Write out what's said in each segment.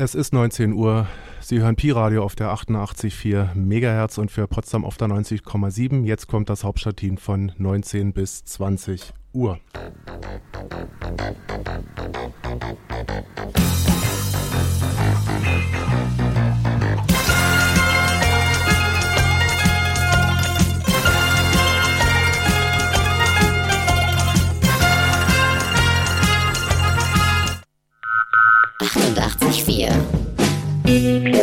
Es ist 19 Uhr. Sie hören Pi-Radio auf der 88,4 Megahertz und für Potsdam auf der 90,7. Jetzt kommt das Hauptstadtteam von 19 bis 20 Uhr. 88,4.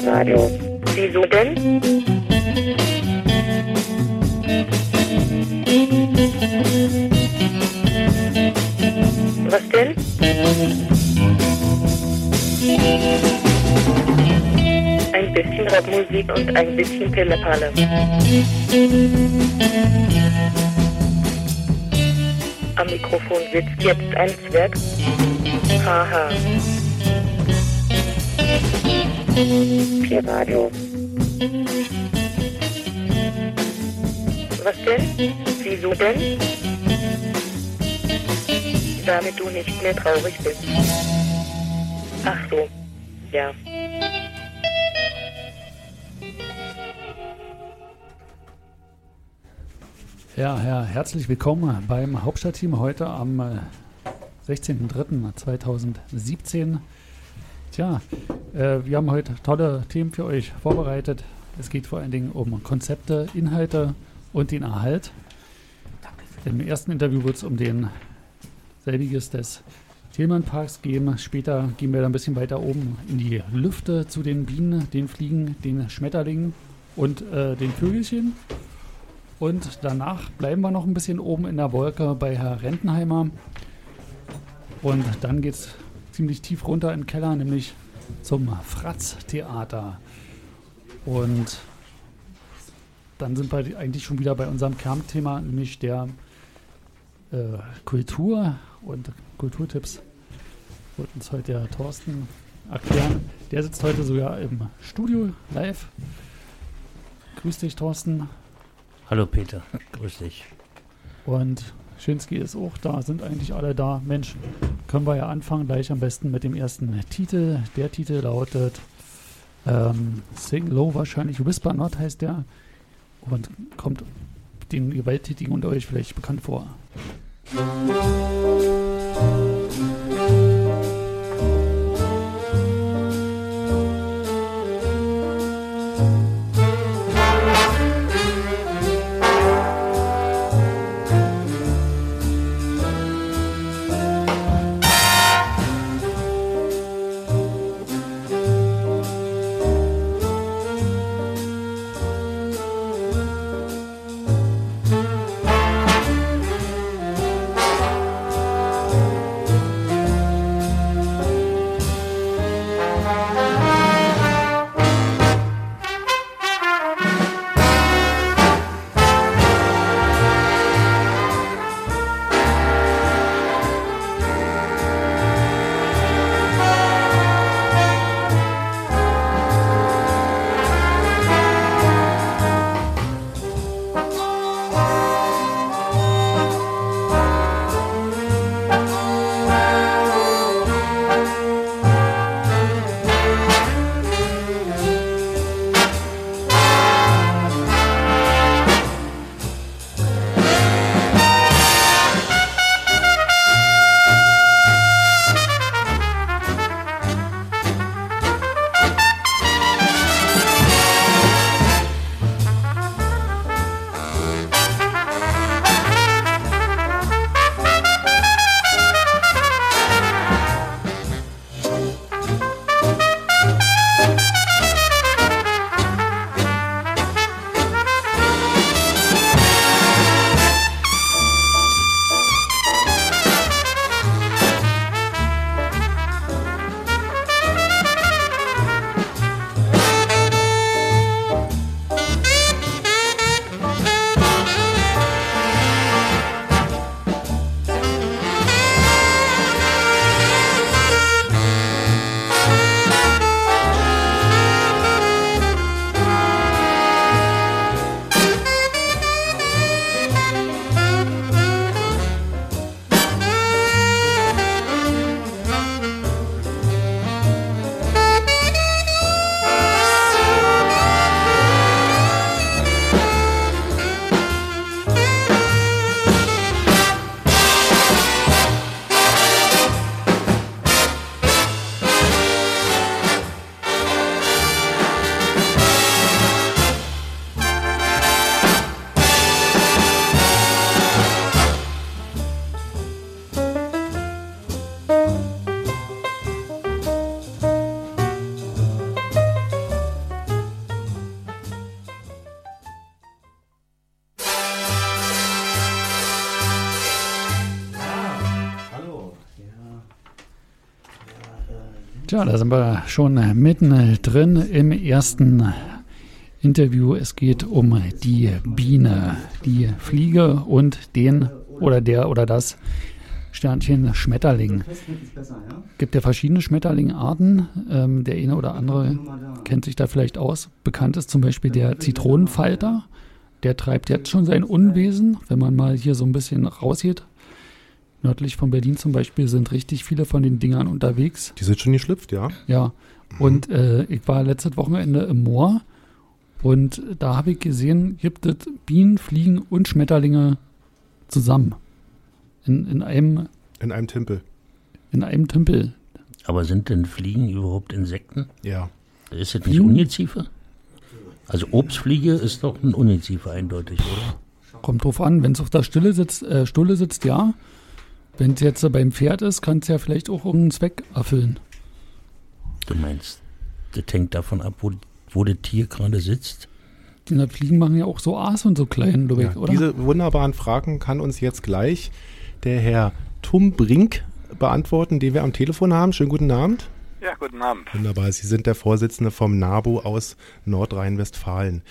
Radio. Wieso denn? Was denn? Ein bisschen Rockmusik und ein bisschen Pillepalle. Am Mikrofon sitzt jetzt ein Zwerg. Haha. Pi-Radio. Was denn? Wieso denn? Damit du nicht mehr traurig bist. Ach so. Ja. Ja, ja, herzlich willkommen beim Hauptstadtteam heute am äh, 16.03.2017. Tja, äh, wir haben heute tolle Themen für euch vorbereitet. Es geht vor allen Dingen um Konzepte, Inhalte und den Erhalt. Im ersten Interview wird es um den selbiges des Thielmann-Parks gehen. Später gehen wir dann ein bisschen weiter oben in die Lüfte zu den Bienen, den Fliegen, den Schmetterlingen und äh, den Vögelchen. Und danach bleiben wir noch ein bisschen oben in der Wolke bei Herr Rentenheimer. Und dann geht es ziemlich tief runter in den Keller, nämlich zum Fratz-Theater. Und dann sind wir eigentlich schon wieder bei unserem Kernthema, nämlich der äh, Kultur und Kulturtipps. Wird uns heute der Thorsten erklären. Der sitzt heute sogar im Studio live. Grüß dich, Thorsten. Hallo Peter, grüß dich. Und Schinski ist auch da, sind eigentlich alle da. Mensch, können wir ja anfangen, gleich am besten mit dem ersten Titel. Der Titel lautet ähm, Sing Low, wahrscheinlich Whisper Not heißt der. Und kommt den Gewalttätigen unter euch vielleicht bekannt vor. Tja, da sind wir schon mitten drin im ersten Interview. Es geht um die Biene, die Fliege und den oder der oder das Sternchen Schmetterling. Gibt ja verschiedene Schmetterlingarten. Ähm, der eine oder andere kennt sich da vielleicht aus. Bekannt ist zum Beispiel der Zitronenfalter. Der treibt jetzt schon sein Unwesen, wenn man mal hier so ein bisschen rausgeht. Nördlich von Berlin zum Beispiel sind richtig viele von den Dingern unterwegs. Die sind schon geschlüpft, ja? Ja. Und äh, ich war letztes Wochenende im Moor und da habe ich gesehen, gibt es Bienen, Fliegen und Schmetterlinge zusammen. In, in einem. In einem Tümpel. In einem Tümpel. Aber sind denn Fliegen überhaupt Insekten? Ja. Ist das nicht Ungeziefer? Also Obstfliege ist doch ein Ungeziefer eindeutig, oder? Kommt drauf an, wenn es auf der Stille sitzt, äh, Stulle sitzt, ja. Wenn es jetzt beim Pferd ist, kann es ja vielleicht auch irgendeinen Zweck erfüllen. Du meinst, das hängt davon ab, wo, wo das Tier gerade sitzt? Die Fliegen machen ja auch so Aas und so klein, ja, oder? Diese wunderbaren Fragen kann uns jetzt gleich der Herr Tum Brink beantworten, den wir am Telefon haben. Schönen guten Abend. Ja, guten Abend. Wunderbar. Sie sind der Vorsitzende vom NABU aus Nordrhein-Westfalen.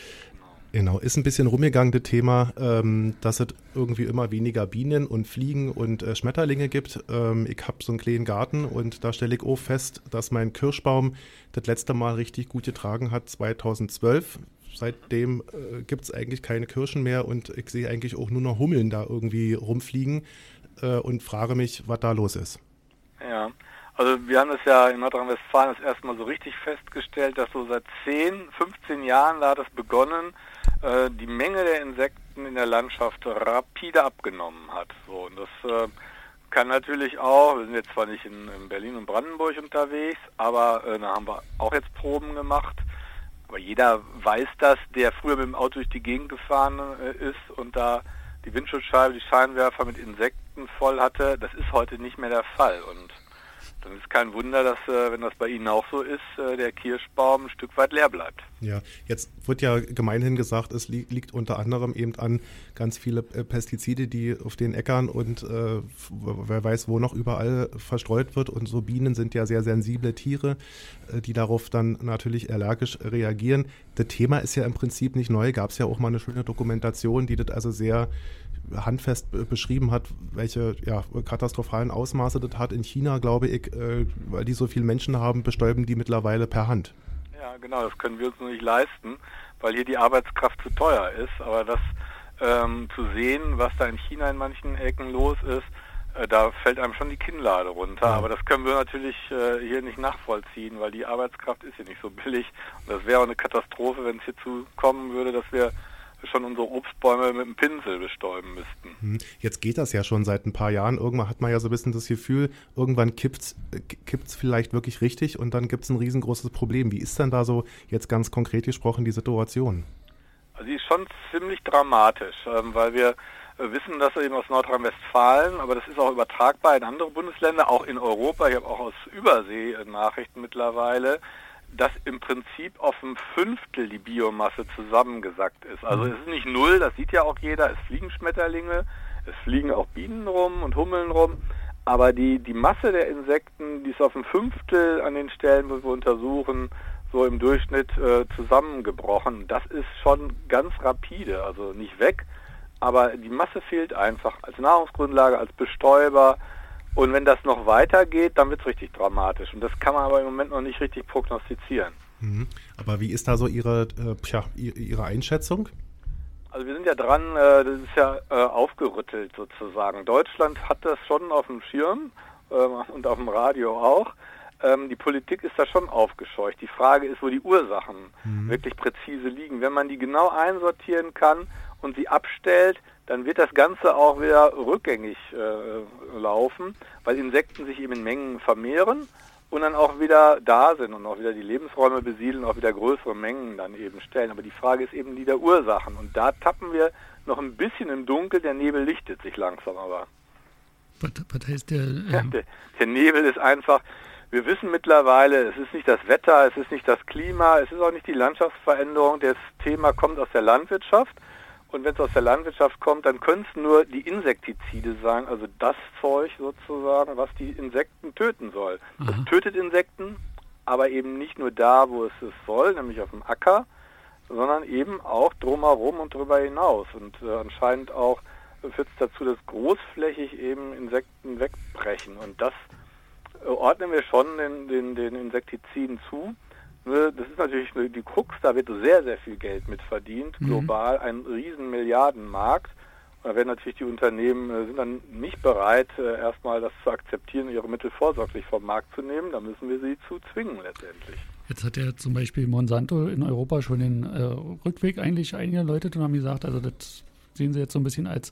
Genau, ist ein bisschen rumgegangen, das Thema, ähm, dass es irgendwie immer weniger Bienen und Fliegen und äh, Schmetterlinge gibt. Ähm, ich habe so einen kleinen Garten und da stelle ich auch fest, dass mein Kirschbaum das letzte Mal richtig gut getragen hat, 2012. Seitdem äh, gibt es eigentlich keine Kirschen mehr und ich sehe eigentlich auch nur noch Hummeln da irgendwie rumfliegen äh, und frage mich, was da los ist. Ja, also wir haben das ja in Nordrhein-Westfalen das erste Mal so richtig festgestellt, dass so seit 10, 15 Jahren, da hat es begonnen, äh, die Menge der Insekten in der Landschaft rapide abgenommen hat. So, und das äh, kann natürlich auch, wir sind jetzt zwar nicht in, in Berlin und Brandenburg unterwegs, aber äh, da haben wir auch jetzt Proben gemacht. Aber jeder weiß das, der früher mit dem Auto durch die Gegend gefahren äh, ist und da die Windschutzscheibe, die Scheinwerfer mit Insekten voll hatte. Das ist heute nicht mehr der Fall. Und dann ist kein Wunder, dass, äh, wenn das bei Ihnen auch so ist, äh, der Kirschbaum ein Stück weit leer bleibt. Ja, jetzt wird ja gemeinhin gesagt, es li liegt unter anderem eben an ganz viele äh, Pestizide, die auf den Äckern und äh, wer weiß wo noch überall verstreut wird. Und so Bienen sind ja sehr sensible Tiere, die darauf dann natürlich allergisch reagieren. Das Thema ist ja im Prinzip nicht neu. Gab es ja auch mal eine schöne Dokumentation, die das also sehr handfest beschrieben hat, welche ja, katastrophalen Ausmaße das hat. In China, glaube ich, äh, weil die so viele Menschen haben, bestäuben die mittlerweile per Hand. Ja, genau, das können wir uns nur nicht leisten, weil hier die Arbeitskraft zu teuer ist. Aber das ähm, zu sehen, was da in China in manchen Ecken los ist, äh, da fällt einem schon die Kinnlade runter. Ja. Aber das können wir natürlich äh, hier nicht nachvollziehen, weil die Arbeitskraft ist hier nicht so billig. Und das wäre auch eine Katastrophe, wenn es hierzu kommen würde, dass wir schon unsere Obstbäume mit dem Pinsel bestäuben müssten. Hm, jetzt geht das ja schon seit ein paar Jahren. Irgendwann hat man ja so ein bisschen das Gefühl, irgendwann kippt es äh, vielleicht wirklich richtig und dann gibt es ein riesengroßes Problem. Wie ist denn da so jetzt ganz konkret gesprochen die Situation? Also die ist schon ziemlich dramatisch, ähm, weil wir äh, wissen das eben aus Nordrhein-Westfalen, aber das ist auch übertragbar in andere Bundesländer, auch in Europa. Ich habe auch aus Übersee äh, Nachrichten mittlerweile dass im Prinzip auf ein Fünftel die Biomasse zusammengesackt ist. Also mhm. es ist nicht null, das sieht ja auch jeder, es fliegen Schmetterlinge, es fliegen auch Bienen rum und Hummeln rum, aber die, die Masse der Insekten, die ist auf ein Fünftel an den Stellen, wo wir untersuchen, so im Durchschnitt äh, zusammengebrochen. Das ist schon ganz rapide, also nicht weg, aber die Masse fehlt einfach als Nahrungsgrundlage, als Bestäuber, und wenn das noch weitergeht, dann wird es richtig dramatisch. Und das kann man aber im Moment noch nicht richtig prognostizieren. Mhm. Aber wie ist da so Ihre, äh, tja, Ihre Einschätzung? Also wir sind ja dran, äh, das ist ja äh, aufgerüttelt sozusagen. Deutschland hat das schon auf dem Schirm äh, und auf dem Radio auch. Ähm, die Politik ist da schon aufgescheucht. Die Frage ist, wo die Ursachen mhm. wirklich präzise liegen. Wenn man die genau einsortieren kann und sie abstellt, dann wird das Ganze auch wieder rückgängig äh, laufen, weil Insekten sich eben in Mengen vermehren und dann auch wieder da sind und auch wieder die Lebensräume besiedeln, auch wieder größere Mengen dann eben stellen. Aber die Frage ist eben die der Ursachen und da tappen wir noch ein bisschen im Dunkel, der Nebel lichtet sich langsam aber. Was, was heißt der, ähm der? Der Nebel ist einfach, wir wissen mittlerweile, es ist nicht das Wetter, es ist nicht das Klima, es ist auch nicht die Landschaftsveränderung, das Thema kommt aus der Landwirtschaft und wenn es aus der Landwirtschaft kommt, dann können es nur die Insektizide sein, also das Zeug sozusagen, was die Insekten töten soll. Das tötet Insekten aber eben nicht nur da, wo es es soll, nämlich auf dem Acker, sondern eben auch drumherum und darüber hinaus. Und äh, anscheinend auch führt es dazu, dass großflächig eben Insekten wegbrechen. Und das äh, ordnen wir schon den, den, den Insektiziden zu. Nur das ist natürlich die Krux, da wird sehr, sehr viel Geld mit verdient, mhm. global ein riesen Milliardenmarkt. Da werden natürlich die Unternehmen äh, sind dann nicht bereit, äh, erstmal das zu akzeptieren, ihre Mittel vorsorglich vom Markt zu nehmen. Da müssen wir sie zu zwingen letztendlich. Jetzt hat ja zum Beispiel Monsanto in Europa schon den äh, Rückweg eigentlich eingeläutet und haben gesagt, also das sehen sie jetzt so ein bisschen als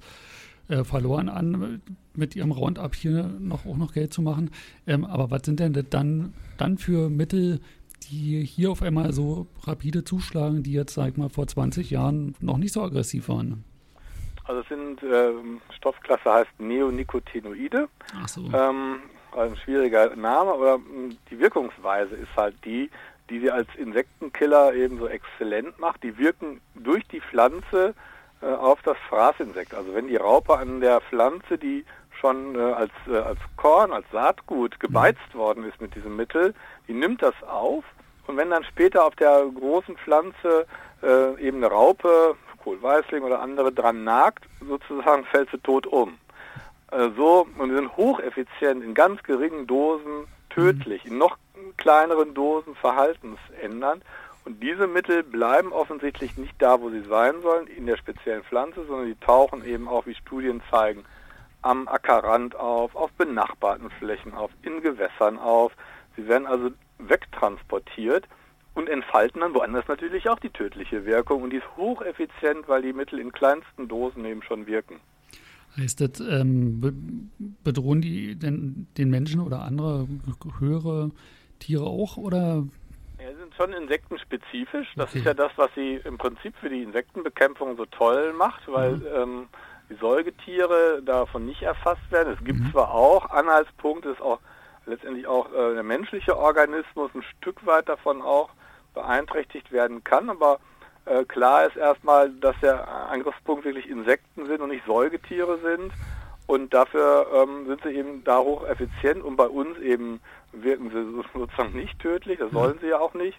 äh, verloren an, mit ihrem Roundup hier noch auch noch Geld zu machen. Ähm, aber was sind denn dann, dann für Mittel, die hier auf einmal so rapide zuschlagen, die jetzt, sag ich mal, vor 20 Jahren noch nicht so aggressiv waren? Also es sind äh, Stoffklasse heißt Neonicotinoide. Ach so. Ähm, also ein schwieriger Name, aber hm, die Wirkungsweise ist halt die, die sie als Insektenkiller eben so exzellent macht. Die wirken durch die Pflanze äh, auf das Fraßinsekt. Also wenn die Raupe an der Pflanze, die schon äh, als, äh, als Korn, als Saatgut gebeizt mhm. worden ist mit diesem Mittel, die nimmt das auf und wenn dann später auf der großen Pflanze äh, eben eine Raupe, Kohlweißling oder andere dran nagt, sozusagen fällt sie tot um. Äh, so, und die sind hocheffizient, in ganz geringen Dosen tödlich, in noch kleineren Dosen verhaltensändernd. Und diese Mittel bleiben offensichtlich nicht da, wo sie sein sollen, in der speziellen Pflanze, sondern die tauchen eben auch, wie Studien zeigen, am Ackerrand auf, auf benachbarten Flächen auf, in Gewässern auf. Sie werden also wegtransportiert und entfalten dann woanders natürlich auch die tödliche Wirkung. Und die ist hocheffizient, weil die Mittel in kleinsten Dosen eben schon wirken. Heißt das, ähm, bedrohen die den, den Menschen oder andere höhere Tiere auch oder ja, sie sind schon insektenspezifisch. Das okay. ist ja das, was sie im Prinzip für die Insektenbekämpfung so toll macht, weil mhm. ähm, die Säugetiere davon nicht erfasst werden. Es gibt mhm. zwar auch Anhaltspunkte, ist auch letztendlich auch äh, der menschliche Organismus ein Stück weit davon auch beeinträchtigt werden kann, aber äh, klar ist erstmal, dass der Angriffspunkt wirklich Insekten sind und nicht Säugetiere sind. Und dafür ähm, sind sie eben da hoch effizient und bei uns eben wirken sie sozusagen nicht tödlich, das sollen sie ja auch nicht.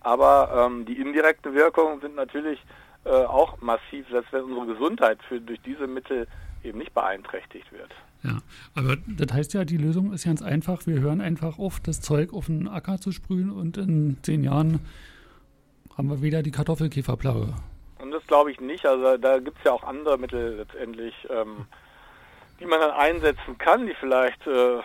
Aber ähm, die indirekten Wirkungen sind natürlich äh, auch massiv, selbst wenn unsere Gesundheit für, durch diese Mittel eben nicht beeinträchtigt wird. Ja, aber das heißt ja, die Lösung ist ganz einfach. Wir hören einfach auf, das Zeug auf den Acker zu sprühen und in zehn Jahren haben wir wieder die Kartoffelkäferplage. Und das glaube ich nicht. Also da gibt es ja auch andere Mittel letztendlich, ähm, die man dann einsetzen kann, die vielleicht äh,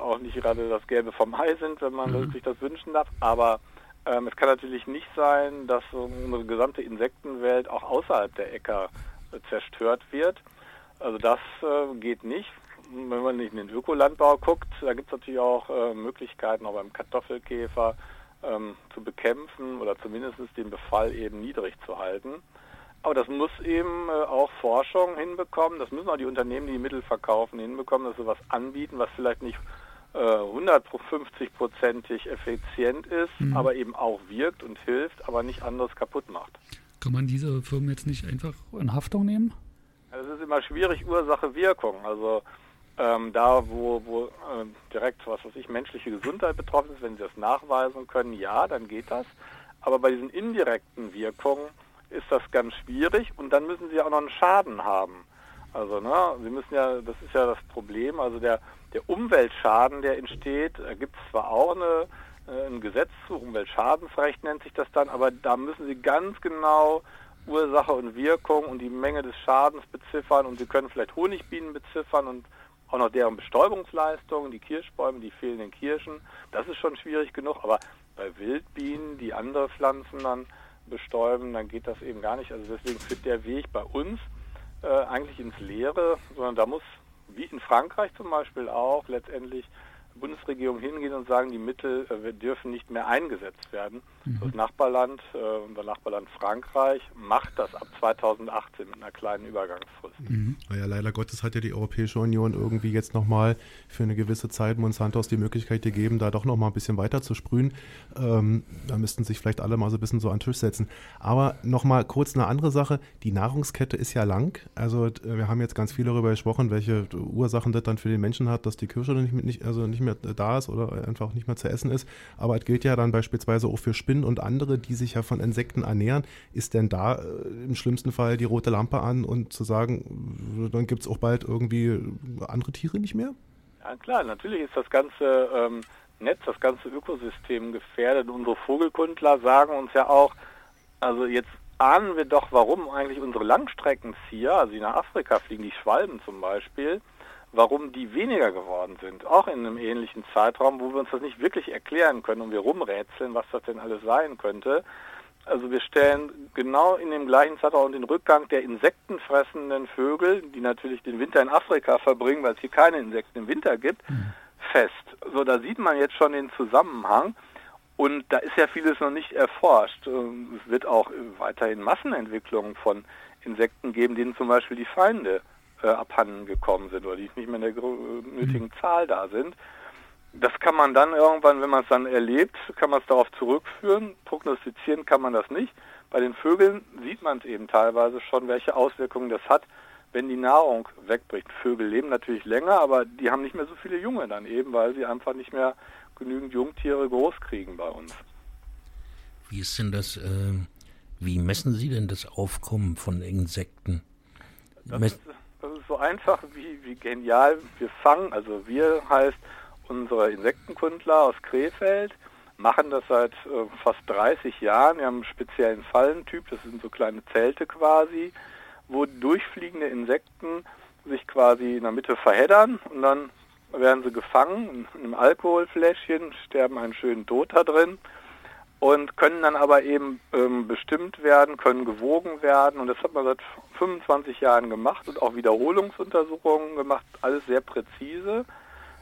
auch nicht gerade das Gelbe vom Ei sind, wenn man mhm. sich das wünschen darf. Aber ähm, es kann natürlich nicht sein, dass unsere gesamte Insektenwelt auch außerhalb der Äcker äh, zerstört wird. Also das äh, geht nicht. Wenn man nicht in den Ökolandbau guckt, da gibt es natürlich auch äh, Möglichkeiten, auch beim Kartoffelkäfer, ähm, zu bekämpfen oder zumindest den Befall eben niedrig zu halten. Aber das muss eben äh, auch Forschung hinbekommen, das müssen auch die Unternehmen, die, die Mittel verkaufen, hinbekommen, dass sie was anbieten, was vielleicht nicht äh, 150-prozentig effizient ist, mhm. aber eben auch wirkt und hilft, aber nicht anderes kaputt macht. Kann man diese Firmen jetzt nicht einfach in Haftung nehmen? Das ist immer schwierig, Ursache-Wirkung. Also ähm, da, wo, wo äh, direkt, was weiß ich, menschliche Gesundheit betroffen ist, wenn sie das nachweisen können, ja, dann geht das. Aber bei diesen indirekten Wirkungen ist das ganz schwierig und dann müssen sie auch noch einen Schaden haben. Also, ne, sie müssen ja, das ist ja das Problem, also der, der Umweltschaden, der entsteht, da gibt es zwar auch eine, äh, ein Gesetz zu, Umweltschadensrecht nennt sich das dann, aber da müssen sie ganz genau Ursache und Wirkung und die Menge des Schadens beziffern und sie können vielleicht Honigbienen beziffern und auch noch deren Bestäubungsleistungen, die Kirschbäume, die fehlenden Kirschen. Das ist schon schwierig genug, aber bei Wildbienen, die andere Pflanzen dann bestäuben, dann geht das eben gar nicht. Also deswegen führt der Weg bei uns äh, eigentlich ins Leere, sondern da muss, wie in Frankreich zum Beispiel auch, letztendlich Bundesregierung hingehen und sagen, die Mittel äh, dürfen nicht mehr eingesetzt werden. Mhm. Das Nachbarland, äh, unser Nachbarland Frankreich, macht das ab 2018 mit einer kleinen Übergangsfrist. Mhm. Naja, leider Gottes hat ja die Europäische Union irgendwie jetzt nochmal für eine gewisse Zeit Monsantos die Möglichkeit gegeben, da doch nochmal ein bisschen weiter zu sprühen. Ähm, da müssten sich vielleicht alle mal so ein bisschen so an den Tisch setzen. Aber nochmal kurz eine andere Sache. Die Nahrungskette ist ja lang. Also wir haben jetzt ganz viel darüber gesprochen, welche Ursachen das dann für den Menschen hat, dass die Kirsche nicht, nicht, also nicht mehr da ist oder einfach nicht mehr zu essen ist. Aber es gilt ja dann beispielsweise auch für Spinnen und andere, die sich ja von Insekten ernähren. Ist denn da äh, im schlimmsten Fall die rote Lampe an und zu sagen, dann gibt es auch bald irgendwie andere Tiere nicht mehr? Ja klar, natürlich ist das ganze ähm, Netz, das ganze Ökosystem gefährdet. Unsere Vogelkundler sagen uns ja auch, also jetzt ahnen wir doch, warum eigentlich unsere Langstreckenzieher, also die nach Afrika fliegen, die Schwalben zum Beispiel, warum die weniger geworden sind, auch in einem ähnlichen Zeitraum, wo wir uns das nicht wirklich erklären können und wir rumrätseln, was das denn alles sein könnte. Also wir stellen genau in dem gleichen Zeitraum den Rückgang der insektenfressenden Vögel, die natürlich den Winter in Afrika verbringen, weil es hier keine Insekten im Winter gibt, mhm. fest. So, da sieht man jetzt schon den Zusammenhang. Und da ist ja vieles noch nicht erforscht. Ähm, es wird auch weiterhin Massenentwicklungen von Insekten geben, denen zum Beispiel die Feinde äh, abhanden gekommen sind oder die nicht mehr in der nötigen mhm. Zahl da sind. Das kann man dann irgendwann, wenn man es dann erlebt, kann man es darauf zurückführen. Prognostizieren kann man das nicht. Bei den Vögeln sieht man es eben teilweise schon, welche Auswirkungen das hat, wenn die Nahrung wegbricht. Vögel leben natürlich länger, aber die haben nicht mehr so viele Junge dann eben, weil sie einfach nicht mehr genügend Jungtiere groß kriegen bei uns. Wie ist denn das, äh, wie messen Sie denn das Aufkommen von Insekten? Das ist, einfach wie, wie genial. Wir fangen, also wir heißt unsere Insektenkundler aus Krefeld, machen das seit äh, fast 30 Jahren. Wir haben einen speziellen Fallentyp, das sind so kleine Zelte quasi, wo durchfliegende Insekten sich quasi in der Mitte verheddern und dann werden sie gefangen in einem Alkoholfläschchen, sterben einen schönen Tod da drin und können dann aber eben ähm, bestimmt werden, können gewogen werden und das hat man seit 25 Jahren gemacht und auch Wiederholungsuntersuchungen gemacht, alles sehr präzise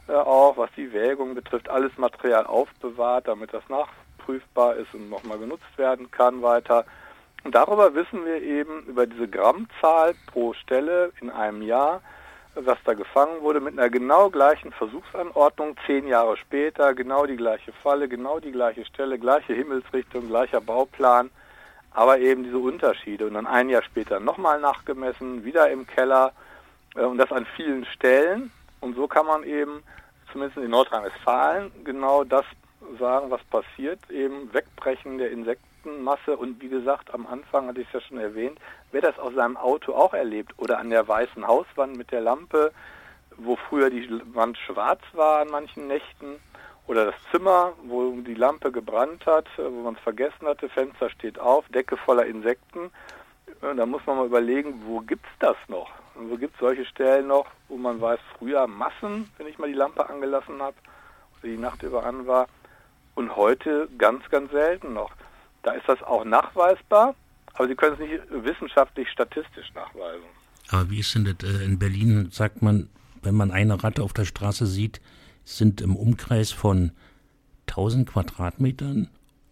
äh, auch, was die Wägung betrifft, alles Material aufbewahrt, damit das nachprüfbar ist und nochmal genutzt werden kann weiter. Und darüber wissen wir eben über diese Grammzahl pro Stelle in einem Jahr, was da gefangen wurde, mit einer genau gleichen Versuchsanordnung, zehn Jahre später, genau die gleiche Falle, genau die gleiche Stelle, gleiche Himmelsrichtung, gleicher Bauplan, aber eben diese Unterschiede. Und dann ein Jahr später nochmal nachgemessen, wieder im Keller äh, und das an vielen Stellen. Und so kann man eben, zumindest in Nordrhein-Westfalen, genau das sagen, was passiert, eben Wegbrechen der Insekten Masse und wie gesagt, am Anfang hatte ich es ja schon erwähnt, wer das aus seinem Auto auch erlebt oder an der weißen Hauswand mit der Lampe, wo früher die Wand schwarz war an manchen Nächten oder das Zimmer, wo die Lampe gebrannt hat, wo man es vergessen hatte, Fenster steht auf, Decke voller Insekten. Da muss man mal überlegen, wo gibt es das noch? Und wo gibt es solche Stellen noch, wo man weiß, früher Massen, wenn ich mal die Lampe angelassen habe oder die Nacht über an war, und heute ganz, ganz selten noch. Da ist das auch nachweisbar, aber Sie können es nicht wissenschaftlich statistisch nachweisen. Aber wie ist denn das äh, in Berlin, sagt man, wenn man eine Ratte auf der Straße sieht, sind im Umkreis von 1000 Quadratmetern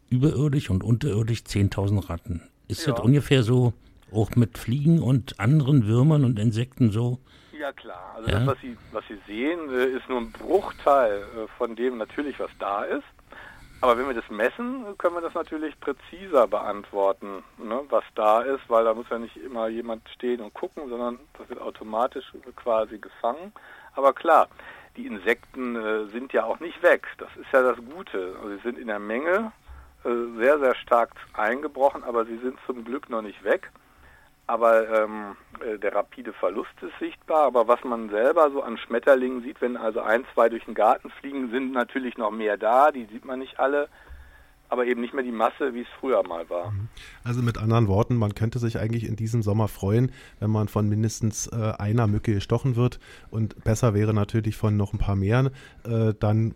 überirdisch und unterirdisch 10.000 Ratten. Ist ja. das ungefähr so auch mit Fliegen und anderen Würmern und Insekten so? Ja klar, also ja? das, was Sie, was Sie sehen, äh, ist nur ein Bruchteil äh, von dem natürlich, was da ist. Aber wenn wir das messen, können wir das natürlich präziser beantworten, ne, was da ist, weil da muss ja nicht immer jemand stehen und gucken, sondern das wird automatisch quasi gefangen. Aber klar, die Insekten äh, sind ja auch nicht weg. Das ist ja das Gute. Also sie sind in der Menge äh, sehr, sehr stark eingebrochen, aber sie sind zum Glück noch nicht weg aber ähm, äh, der rapide Verlust ist sichtbar. Aber was man selber so an Schmetterlingen sieht, wenn also ein, zwei durch den Garten fliegen, sind natürlich noch mehr da, die sieht man nicht alle, aber eben nicht mehr die Masse, wie es früher mal war. Mhm. Also mit anderen Worten, man könnte sich eigentlich in diesem Sommer freuen, wenn man von mindestens äh, einer Mücke gestochen wird und besser wäre natürlich von noch ein paar mehr, äh, dann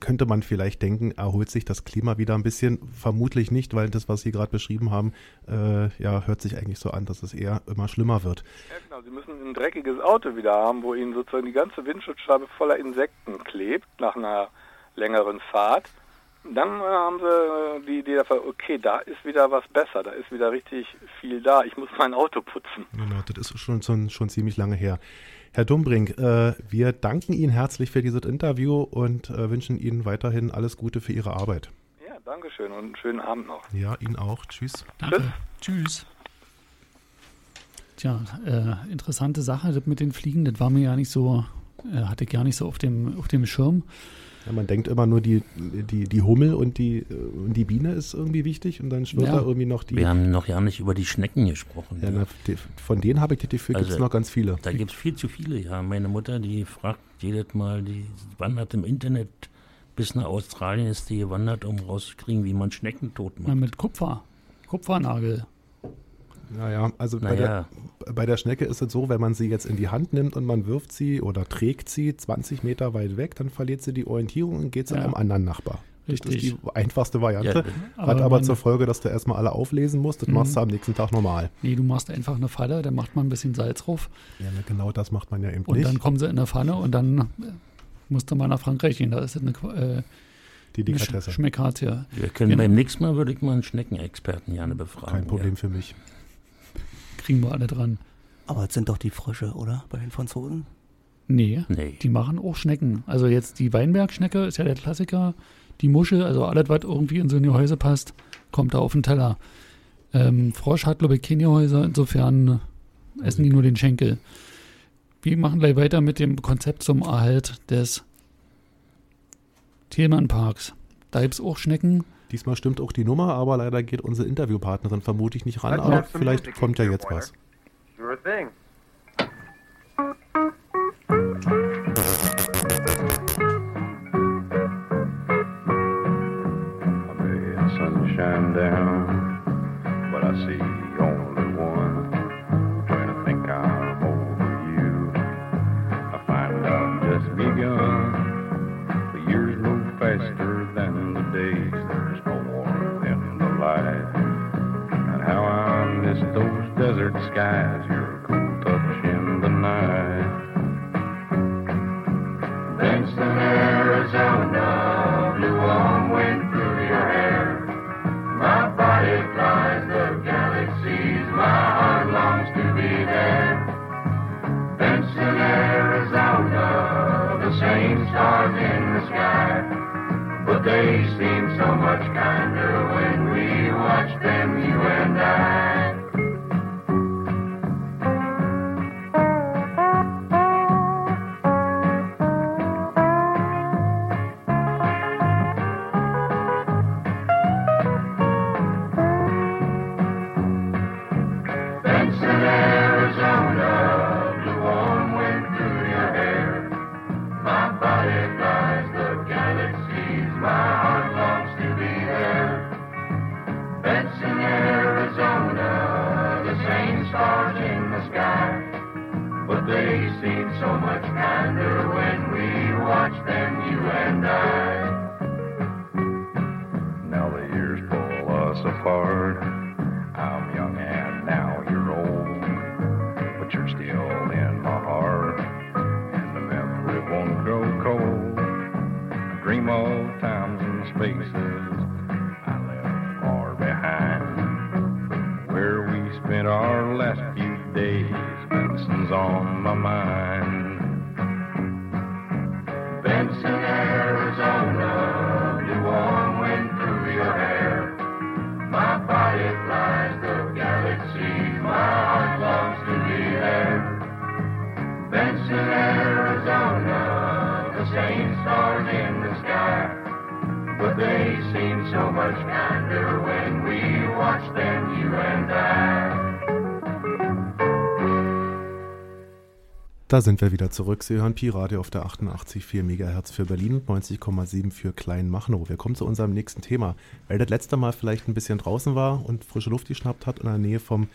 könnte man vielleicht denken, erholt sich das Klima wieder ein bisschen. Vermutlich nicht, weil das, was Sie gerade beschrieben haben, äh, ja, hört sich eigentlich so an, dass es eher immer schlimmer wird. Ja, genau. Sie müssen ein dreckiges Auto wieder haben, wo Ihnen sozusagen die ganze Windschutzscheibe voller Insekten klebt nach einer längeren Fahrt. Dann äh, haben sie äh, die Idee dafür, okay, da ist wieder was besser, da ist wieder richtig viel da, ich muss mein Auto putzen. Genau, das ist schon, schon, schon ziemlich lange her. Herr Dumbrink, äh, wir danken Ihnen herzlich für dieses Interview und äh, wünschen Ihnen weiterhin alles Gute für Ihre Arbeit. Ja, danke schön und einen schönen Abend noch. Ja, Ihnen auch. Tschüss. Danke. Tschüss. Tja, äh, interessante Sache das mit den Fliegen, das war mir ja nicht so äh, hatte ich gar nicht so auf dem, auf dem Schirm. Ja, man denkt immer nur, die, die, die Hummel und die, äh, und die Biene ist irgendwie wichtig und dann schwirrt Ja. da irgendwie noch die. Wir haben noch ja nicht über die Schnecken gesprochen. Ja, Ja, na, von denen habe ich das Gefühl, gibt es Also- noch ganz viele. Da gibt es viel zu viele. Ja, meine Mutter, die fragt jedes Mal, die wandert im Internet bis nach Australien, ist die gewandert, um rauszukriegen, wie man Schnecken tot macht. mit Kupfer. Kupfernagel. Naja, also bei, Naja, der, bei der Schnecke ist es so, wenn man sie jetzt in die Hand nimmt und man wirft sie oder trägt sie 20 Meter weit weg, dann verliert sie die Orientierung und geht zu Ja. einem anderen Nachbar. Das ist Richtig. die einfachste Variante. Ja, Hat aber aber man- zur Folge, dass du erstmal alle auflesen musst. Das Mhm. machst du am nächsten Tag normal. Nee, du machst einfach eine Falle, da macht man ein bisschen Salz drauf Ja, na, genau das macht man ja eben und nicht. dann kommen sie in eine Pfanne und dann äh, musst du mal nach Frankreich gehen. Da ist es eine, Qu- äh, die eine Sch Delikatesse. Schmeckatie. wir können Genau. beim nächsten Mal würde ich mal einen Schneckenexperten gerne befragen. Kein Problem für mich. Kriegen wir alle dran. Aber es sind doch die Frösche, oder? Bei den Franzosen? Nee. Nee. die machen auch Schnecken. Also jetzt die Weinbergschnecke ist ja der Klassiker. Die Muschel, also alles, was irgendwie in so ein Gehäuse passt, kommt da auf den Teller. Ähm, Frosch hat, glaube ich, keine Gehäuse, insofern essen die nur den Schenkel. Wir machen gleich weiter mit dem Konzept zum Erhalt des Thielmann-Parks. Da gibt es auch Schnecken. Diesmal stimmt auch die Nummer, aber leider geht unsere Interviewpartnerin vermutlich nicht ran. Aber vielleicht kommt ja jetzt was. Sure thing. Sunshine down, galaxies, my heart longs to be there. Benson, Arizona, the same stars in the sky, but they seem so much kinder when we watch them, you Da sind wir wieder zurück. Sie hören Pi-Radio auf der 88,4 MHz für Berlin und 90,7 für Kleinmachnow. Wir kommen zu unserem nächsten Thema. Weil das letzte Mal vielleicht ein bisschen draußen war und frische Luft geschnappt hat und in der Nähe vom,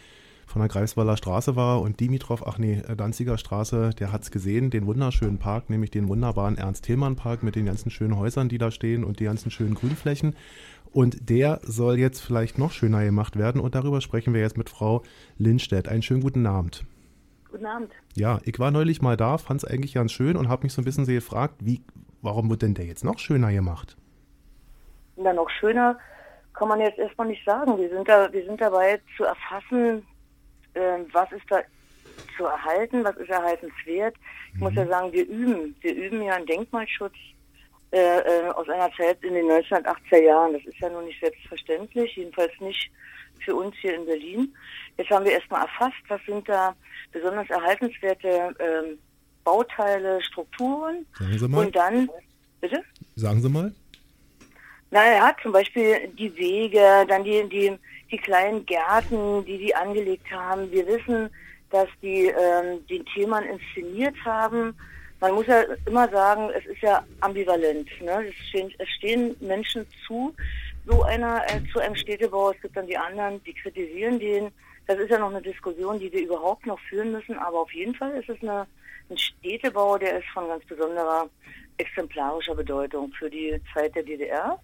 von der Greifswalder Straße war und Dimitrov, ach nee, äh, Danziger Straße, der hat es gesehen, den wunderschönen Park, nämlich den wunderbaren Ernst-Thälmann-Park mit den ganzen schönen Häusern, die da stehen und die ganzen schönen Grünflächen. Und der soll jetzt vielleicht noch schöner gemacht werden und darüber sprechen wir jetzt mit Frau Lindstedt. Einen schönen guten Abend. Guten Abend. Ja, ich war neulich mal da, fand es eigentlich ganz schön und habe mich so ein bisschen so gefragt, wie, warum wird denn der jetzt noch schöner gemacht? Na, noch schöner kann man jetzt erstmal nicht sagen. Wir sind, da, wir sind dabei zu erfassen, äh, was ist da zu erhalten, was ist erhaltenswert. Ich muss ja sagen, wir üben. Wir üben ja einen Denkmalschutz äh, äh, aus einer Zeit in den 1980er Jahren. Das ist ja nun nicht selbstverständlich, jedenfalls nicht für uns hier in Berlin. Jetzt haben wir erstmal erfasst, was sind da besonders erhaltenswerte ähm, Bauteile, Strukturen. Sagen Sie mal. Und dann, bitte? Sagen Sie mal. Naja, zum Beispiel die Wege, dann die, die, die kleinen Gärten, die die angelegt haben. Wir wissen, dass die ähm, den Themen inszeniert haben. Man muss ja immer sagen, es ist ja ambivalent. Ne? Es, stehen, es stehen Menschen zu, so einer äh, zu einem Städtebau. Es gibt dann die anderen, die kritisieren den. Das ist ja noch eine Diskussion, die wir überhaupt noch führen müssen. Aber auf jeden Fall ist es eine, ein Städtebau, der ist von ganz besonderer exemplarischer Bedeutung für die Zeit der DDR.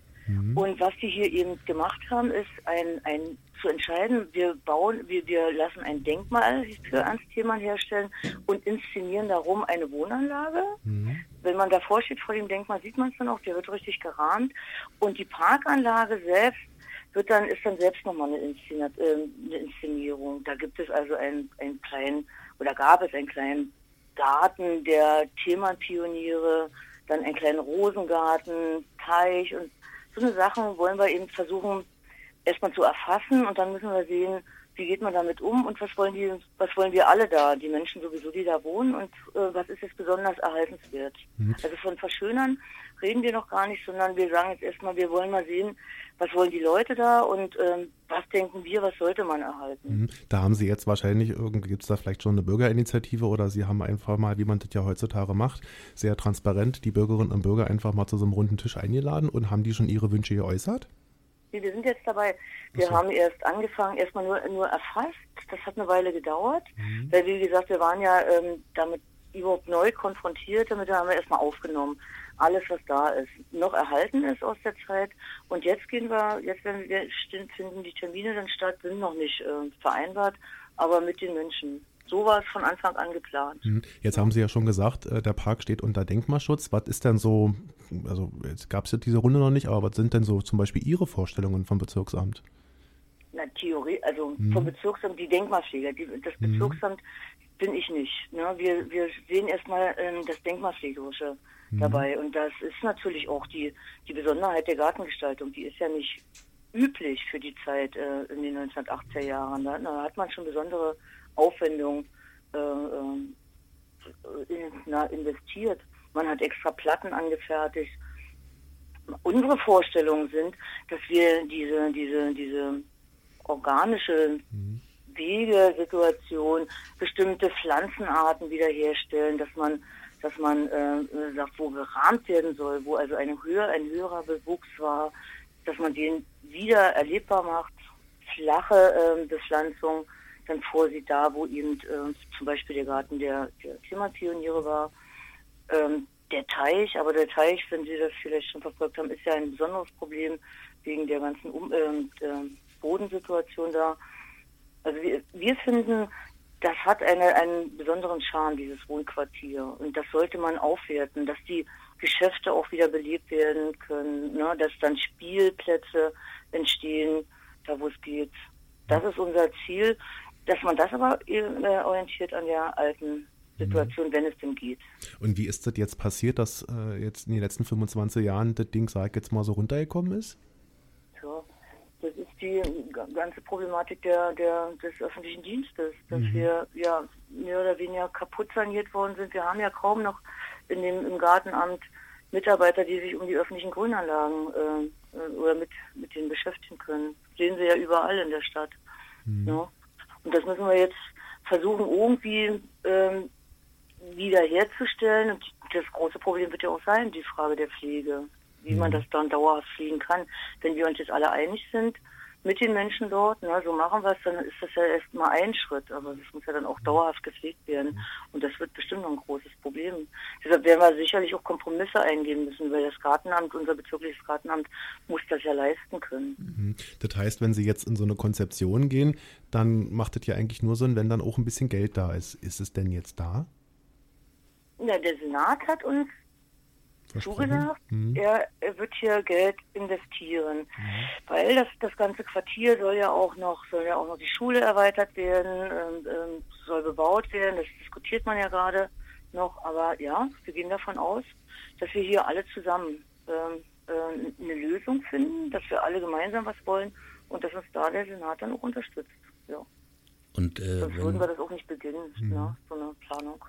Und was die hier eben gemacht haben, ist ein, ein zu entscheiden, wir bauen, wir, wir lassen ein Denkmal für Ernst Thiemann herstellen und inszenieren darum eine Wohnanlage. Wenn man davor steht vor dem Denkmal, sieht man es dann auch, der wird richtig gerahmt. Und die Parkanlage selbst wird dann, ist dann selbst nochmal eine, Inszena äh, eine Inszenierung. Da gibt es also einen, einen kleinen, oder gab es einen kleinen Garten der Thiemann-Pioniere, dann einen kleinen Rosengarten, Teich und so eine Sachen wollen wir eben versuchen, erstmal zu erfassen und dann müssen wir sehen, wie geht man damit um und was wollen die, was wollen wir alle da, die Menschen sowieso, die da wohnen und äh, was ist jetzt besonders erhaltenswert. Also von Verschönern reden wir noch gar nicht, sondern wir sagen jetzt erstmal, wir wollen mal sehen, was wollen die Leute da und ähm, was denken wir, was sollte man erhalten. Mhm. Da haben Sie jetzt wahrscheinlich, irgendwie gibt es da vielleicht schon eine Bürgerinitiative oder Sie haben einfach mal, wie man das ja heutzutage macht, sehr transparent die Bürgerinnen und Bürger einfach mal zu so einem runden Tisch eingeladen und haben die schon ihre Wünsche geäußert? Wir sind jetzt dabei, wir so. haben erst angefangen, erstmal nur, nur erfasst. Das hat eine Weile gedauert, weil wie gesagt, wir waren ja ähm, damit überhaupt neu konfrontiert, damit haben wir erstmal aufgenommen. Alles, was da ist, noch erhalten ist aus der Zeit. Und jetzt gehen wir, jetzt werden wir, finden die Termine dann statt, sind noch nicht äh, vereinbart, aber mit den Menschen. So war es von Anfang an geplant. Mhm. Jetzt haben Sie ja schon gesagt, äh, der Park steht unter Denkmalschutz. Was ist denn so, also jetzt gab es ja diese Runde noch nicht, aber was sind denn so zum Beispiel Ihre Vorstellungen vom Bezirksamt? Na, Theorie, also vom Bezirksamt die Denkmalpfleger. Die, das Bezirksamt bin ich nicht. Ne? Wir, wir sehen erstmal ähm, das Denkmalpflegerische dabei. Und das ist natürlich auch die, die Besonderheit der Gartengestaltung. Die ist ja nicht üblich für die Zeit äh, in den 1980er Jahren. Da, da hat man schon besondere Aufwendungen äh, ähm, in, na, investiert. Man hat extra Platten angefertigt. Unsere Vorstellungen sind, dass wir diese, diese, diese organische Wegesituation, bestimmte Pflanzenarten wiederherstellen, dass man, dass man äh, sagt, wo gerahmt werden soll, wo also eine höher, ein höherer Bewuchs war, dass man den wieder erlebbar macht, flache ähm, Bepflanzung dann vorsieht, da wo eben äh, zum Beispiel der Garten der, der Klimapioniere war. Ähm, der Teich, aber der Teich, wenn Sie das vielleicht schon verfolgt haben, ist ja ein besonderes Problem wegen der ganzen um der Bodensituation da. Also wir, wir finden, das hat eine, einen besonderen Charme, dieses Wohnquartier. Und das sollte man aufwerten, dass die Geschäfte auch wieder belebt werden können, ne? dass dann Spielplätze entstehen, da wo es geht. Das ist unser Ziel, dass man das aber äh, orientiert an der alten Situation, wenn es denn geht. Und wie ist das jetzt passiert, dass äh, jetzt in den letzten 25 Jahren das Ding, sag ich jetzt mal, so runtergekommen ist? Das ist die ganze Problematik der, der, des öffentlichen Dienstes, dass wir ja mehr oder weniger kaputt saniert worden sind. Wir haben ja kaum noch in dem, im Gartenamt Mitarbeiter, die sich um die öffentlichen Grünanlagen äh, äh, oder mit, mit denen beschäftigen können. Sehen Sie ja überall in der Stadt. Ja? Und das müssen wir jetzt versuchen, irgendwie ähm, wiederherzustellen. Und das große Problem wird ja auch sein, die Frage der Pflege, wie man das dann dauerhaft pflegen kann. Wenn wir uns jetzt alle einig sind mit den Menschen dort, na, so machen wir es, dann ist das ja erstmal ein Schritt, aber das muss ja dann auch dauerhaft gepflegt werden. Und das wird bestimmt noch ein großes Problem. Deshalb werden wir sicherlich auch Kompromisse eingehen müssen, weil das Gartenamt, unser bezirkliches Gartenamt, muss das ja leisten können. Mhm. Das heißt, wenn Sie jetzt in so eine Konzeption gehen, dann macht es ja eigentlich nur Sinn, wenn dann auch ein bisschen Geld da ist. Ist es denn jetzt da? Ja, der Senat hat uns Zugesagt, Mhm. er, er wird hier Geld investieren, weil das, das ganze Quartier soll ja auch noch, soll ja auch noch die Schule erweitert werden, ähm, ähm, soll bebaut werden, das diskutiert man ja gerade noch, aber ja, wir gehen davon aus, dass wir hier alle zusammen ähm, äh, eine Lösung finden, dass wir alle gemeinsam was wollen und dass uns da der Senat dann auch unterstützt. Ja. Und äh, Sonst würden wir das auch nicht beginnen, ne, so eine Planung.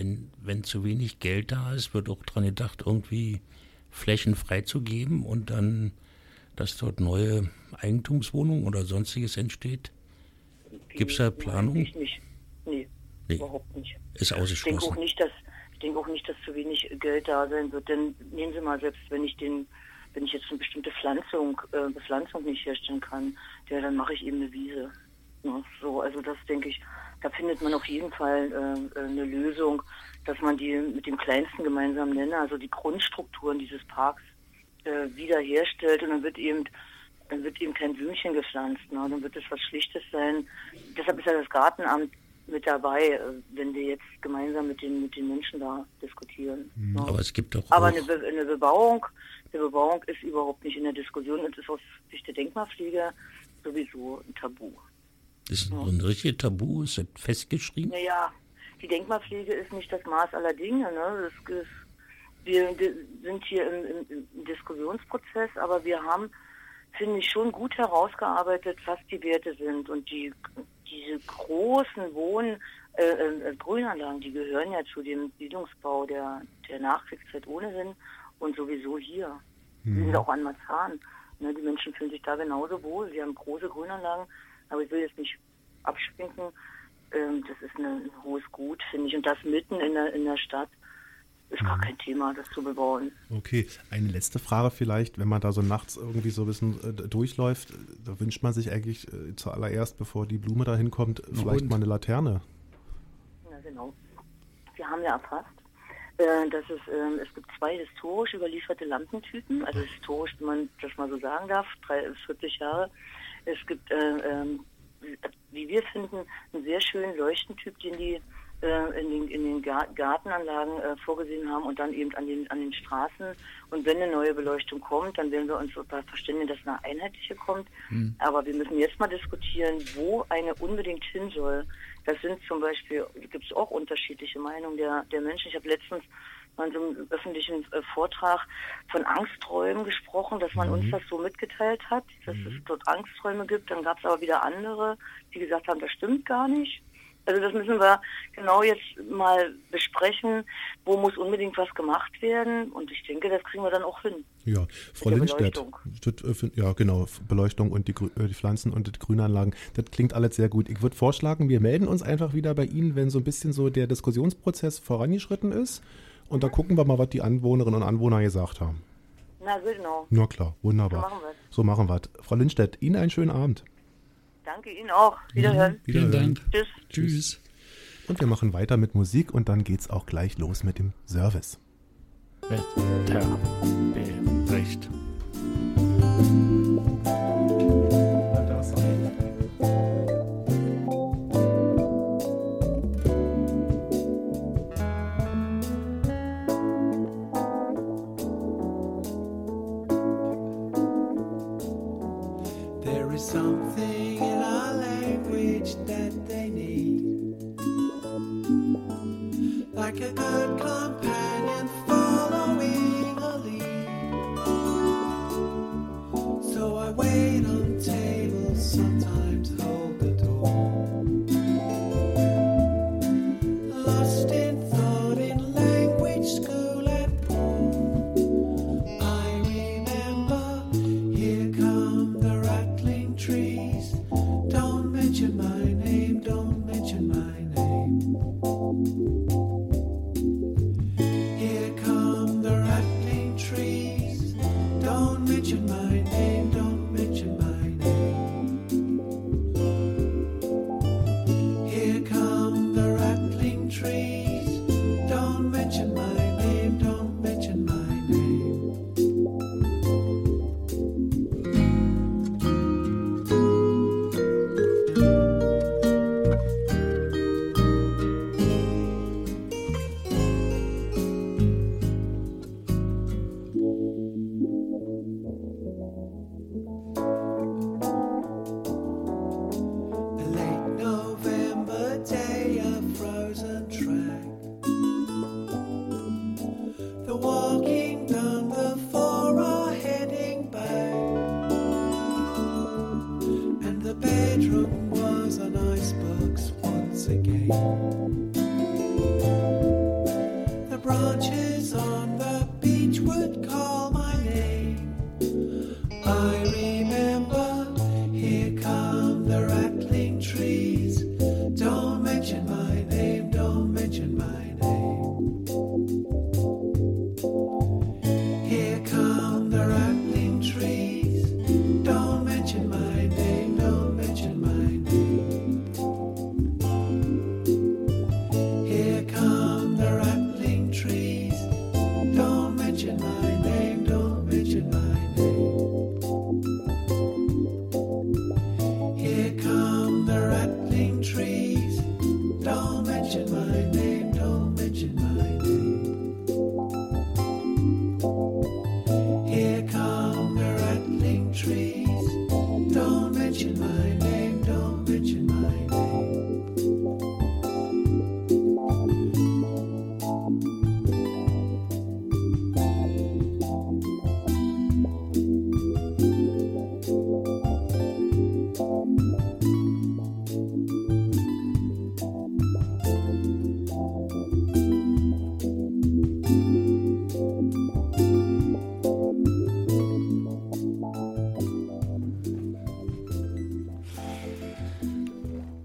Wenn, wenn zu wenig Geld da ist, wird auch dran gedacht, irgendwie Flächen freizugeben und dann, dass dort neue Eigentumswohnungen oder sonstiges entsteht. Gibt es da Planung? Ich nicht. Nee, Nee. überhaupt nicht. Ist Ich denke auch ausgeschlossen. nicht, dass ich denke auch nicht, dass zu wenig Geld da sein wird. Denn nehmen Sie mal selbst, wenn ich den, wenn ich jetzt eine bestimmte Pflanzung, äh, Bepflanzung nicht herstellen kann, ja, dann mache ich eben eine Wiese. Ja, so, also das denke ich, da findet man auf jeden Fall äh, äh, eine Lösung, dass man die mit dem kleinsten gemeinsamen Nenner, also die Grundstrukturen dieses Parks äh, wiederherstellt und dann wird eben dann wird eben kein Blümchen gepflanzt, ne? dann wird es was Schlichtes sein. Deshalb ist ja das Gartenamt mit dabei, äh, wenn wir jetzt gemeinsam mit den mit den Menschen da diskutieren. ne? Aber es gibt doch Aber auch, eine, Be eine Bebauung, eine Bebauung ist überhaupt nicht in der Diskussion und ist aus Sicht der Denkmalpflege sowieso ein Tabu. Ist ein richtiges Tabu, ist das festgeschrieben. Naja, die Denkmalpflege ist nicht das Maß aller Dinge. Ne? Das ist, wir sind hier im, im, Diskussionsprozess, aber wir haben, finde ich, schon gut herausgearbeitet, was die Werte sind. Und die, diese großen Wohn- äh, äh, Grünanlagen, die gehören ja zu dem Siedlungsbau der, der Nachkriegszeit ohnehin und sowieso hier. Die sind auch an Marzahn. Ne, die Menschen fühlen sich da genauso wohl. Sie haben große Grünanlagen, aber ich will jetzt nicht abschwenken. Ähm, das ist eine, ein hohes Gut, finde ich. Und das mitten in der, in der Stadt ist gar kein Thema, das zu bebauen. Okay, eine letzte Frage vielleicht, wenn man da so nachts irgendwie so ein bisschen äh, durchläuft, da wünscht man sich eigentlich äh, zuallererst, bevor die Blume da hinkommt, vielleicht Hund. mal eine Laterne. Ja, genau. Wir haben ja erfasst, äh, dass es, ähm, es gibt zwei historisch überlieferte Lampentypen, also historisch, wenn man das mal so sagen darf, drei, 40 Jahre. Es gibt, äh, ähm, wie wir finden, einen sehr schönen Leuchtentyp, den die äh, in den, in den Ga- Gartenanlagen äh, vorgesehen haben und dann eben an den, an den Straßen. Und wenn eine neue Beleuchtung kommt, dann werden wir uns verständigen, dass eine einheitliche kommt. Aber wir müssen jetzt mal diskutieren, wo eine unbedingt hin soll. Das sind zum Beispiel, gibt es auch unterschiedliche Meinungen der, der Menschen. Ich habe letztens mal in so einem öffentlichen äh, Vortrag von Angstträumen gesprochen, dass man uns das so mitgeteilt hat, dass es dort Angstträume gibt. Dann gab es aber wieder andere, die gesagt haben, das stimmt gar nicht. Also das müssen wir genau jetzt mal besprechen, wo muss unbedingt was gemacht werden. Und ich denke, das kriegen wir dann auch hin. Ja, Frau Lindstedt, äh, ja genau, Beleuchtung und die, äh, die Pflanzen und die Grünanlagen, das klingt alles sehr gut. Ich würde vorschlagen, wir melden uns einfach wieder bei Ihnen, wenn so ein bisschen so der Diskussionsprozess vorangeschritten ist. Und da gucken wir mal, was die Anwohnerinnen und Anwohner gesagt haben. Na genau. Na klar, wunderbar. So machen. So wir es. Frau Lindstedt, Ihnen einen schönen Abend. Danke Ihnen auch. Wiederhören. Vielen Wiederhören. Dank. Tschüss. Tschüss. Und wir machen weiter mit Musik und dann geht's auch gleich los mit dem Service. Wetterbericht.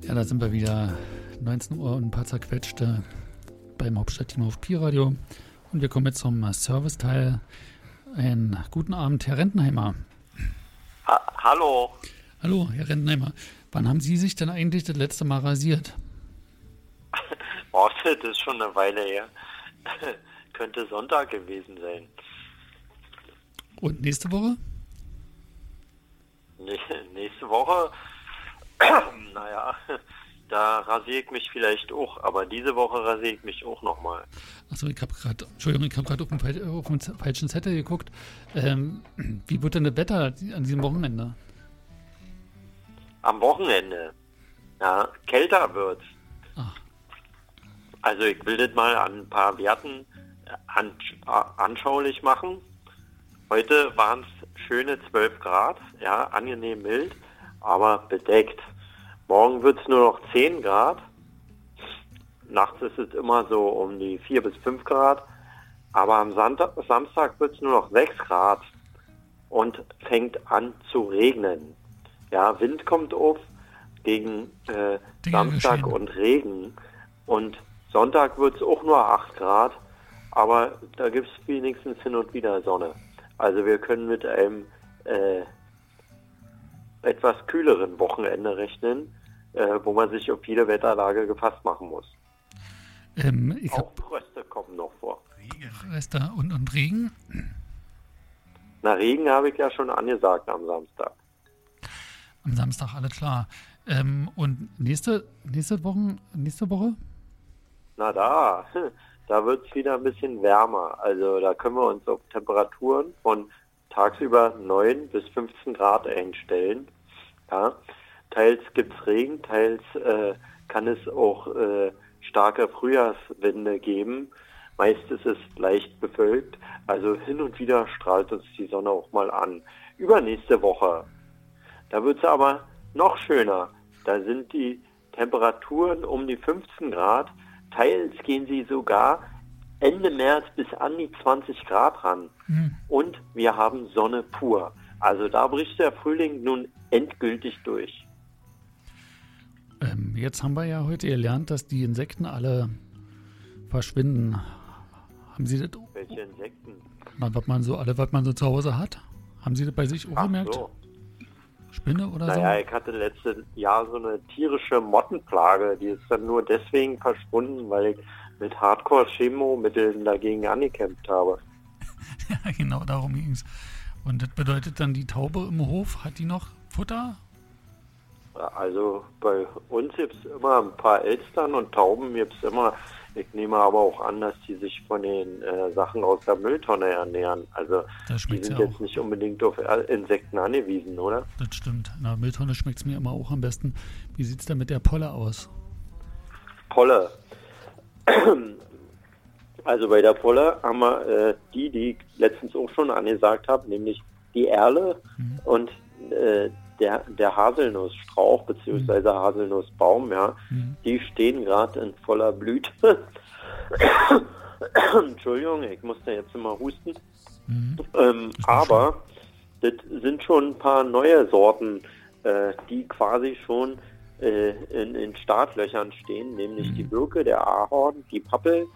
Ja, da sind wir wieder 19 Uhr und ein paar zerquetschte beim Hauptstadtteam auf Pi-Radio. Und wir kommen jetzt zum Serviceteil. Einen guten Abend, Herr Rentenheimer. Ha Hallo. Hallo, Herr Rentenheimer. Wann haben Sie sich denn eigentlich das letzte Mal rasiert? Oh, das ist schon eine Weile her. Könnte Sonntag gewesen sein. Und nächste Woche? Nee, nächste Woche, naja, da rasiere ich mich vielleicht auch, aber diese Woche rasiere ich mich auch nochmal. Achso, ich habe gerade, Entschuldigung, ich habe gerade auf, auf den falschen Zettel geguckt. Ähm, wie wird denn das Wetter an diesem Wochenende? Am Wochenende, ja, kälter wird's. Ach. Also ich will das mal an ein paar Werten äh, äh, anschaulich machen. Heute waren es schöne 12 Grad, ja, angenehm mild, aber bedeckt. Morgen wird es nur noch 10 Grad. Nachts ist es immer so um die 4 bis 5 Grad. Aber am Samstag wird es nur noch 6 Grad und fängt an zu regnen. Ja, Wind kommt auf gegen äh, Samstag und Regen. Und Sonntag wird es auch nur 8 Grad, aber da gibt es wenigstens hin und wieder Sonne. Also wir können mit einem äh, etwas kühleren Wochenende rechnen, äh, wo man sich auf jede Wetterlage gefasst machen muss. Ähm, Auch Fröste kommen noch vor. Reste und, und Regen. Na, Regen habe ich ja schon angesagt am Samstag. Am Samstag, alles klar. Ähm, und nächste, nächste, Wochen, nächste Woche? Na da, da wird es wieder ein bisschen wärmer. Also da können wir uns auf Temperaturen von tagsüber 9 bis 15 Grad einstellen. Ja. Teils gibt es Regen, teils äh, kann es auch äh, starke Frühjahrswinde geben. Meist ist es leicht bewölkt, also hin und wieder strahlt uns die Sonne auch mal an. Übernächste Woche, da wird es aber noch schöner. Da sind die Temperaturen um die 15 Grad. Teils gehen sie sogar Ende März bis an die 20 Grad ran. Und wir haben Sonne pur. Also da bricht der Frühling nun endgültig durch. Ähm, jetzt haben wir ja heute gelernt, dass die Insekten alle verschwinden. Haben Sie das, Welche Insekten? na, was man so, alle, was man so zu Hause hat? Haben Sie das bei sich auch gemerkt? so. Spinne oder Naja, ich hatte letztes Jahr so eine tierische Mottenplage. Die ist dann nur deswegen verschwunden, weil ich mit Hardcore-Chemomitteln dagegen angekämpft habe. so? Ja, genau, darum ging es. Und das bedeutet dann, die Taube im Hof, hat die noch Futter? Also bei uns gibt es immer ein paar Elstern und Tauben gibt es immer. Ich nehme aber auch an, dass die sich von den äh, Sachen aus der Mülltonne ernähren. Also Das die sind ja jetzt nicht unbedingt auf äh, Insekten angewiesen, oder? Das stimmt. In der Mülltonne schmeckt es mir immer auch am besten. Wie sieht es denn mit der Polle aus? Polle. Also bei der Polle haben wir äh, die, die ich letztens auch schon angesagt habe, nämlich die Erle und äh, der, der Haselnussstrauch bzw. Haselnussbaum, ja, die stehen gerade in voller Blüte. Entschuldigung, ich musste jetzt immer husten. Ähm, aber das sind schon ein paar neue Sorten, äh, die quasi schon äh, in, in Startlöchern stehen, nämlich die Birke, der Ahorn, die Pappel,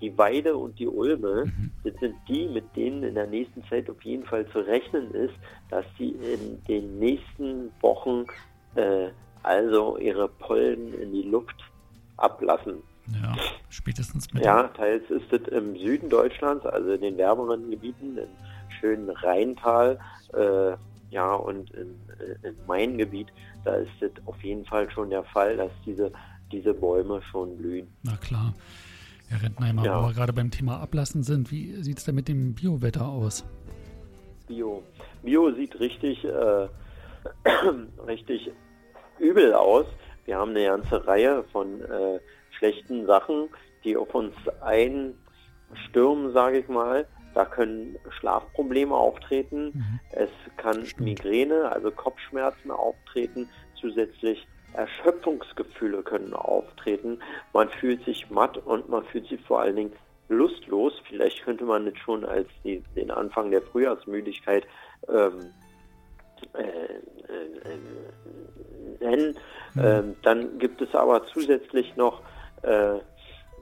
die Weide und die Ulme. Das sind die, mit denen in der nächsten Zeit auf jeden Fall zu rechnen ist, dass sie in den nächsten Wochen äh, also ihre Pollen in die Luft ablassen. Ja, spätestens mit. Ja, teils ist es im Süden Deutschlands, also in den wärmeren Gebieten, im schönen Rheintal, äh, ja, und in, in meinem Gebiet, da ist es auf jeden Fall schon der Fall, dass diese, diese Bäume schon blühen. Na klar. Herr Rentnheimer, Ja. wo wir gerade beim Thema Ablassen sind, wie sieht es denn mit dem Biowetter aus? Bio. Bio sieht richtig, äh, richtig übel aus. Wir haben eine ganze Reihe von äh, schlechten Sachen, die auf uns einstürmen, sage ich mal. Da können Schlafprobleme auftreten. Es kann Migräne, also Kopfschmerzen auftreten. Zusätzlich Erschöpfungsgefühle können auftreten. Man fühlt sich matt und man fühlt sich vor allen Dingen lustlos. Vielleicht könnte man das schon als die, den Anfang der Frühjahrsmüdigkeit ähm, äh, äh, äh, nennen. Ähm, dann gibt es aber zusätzlich noch äh,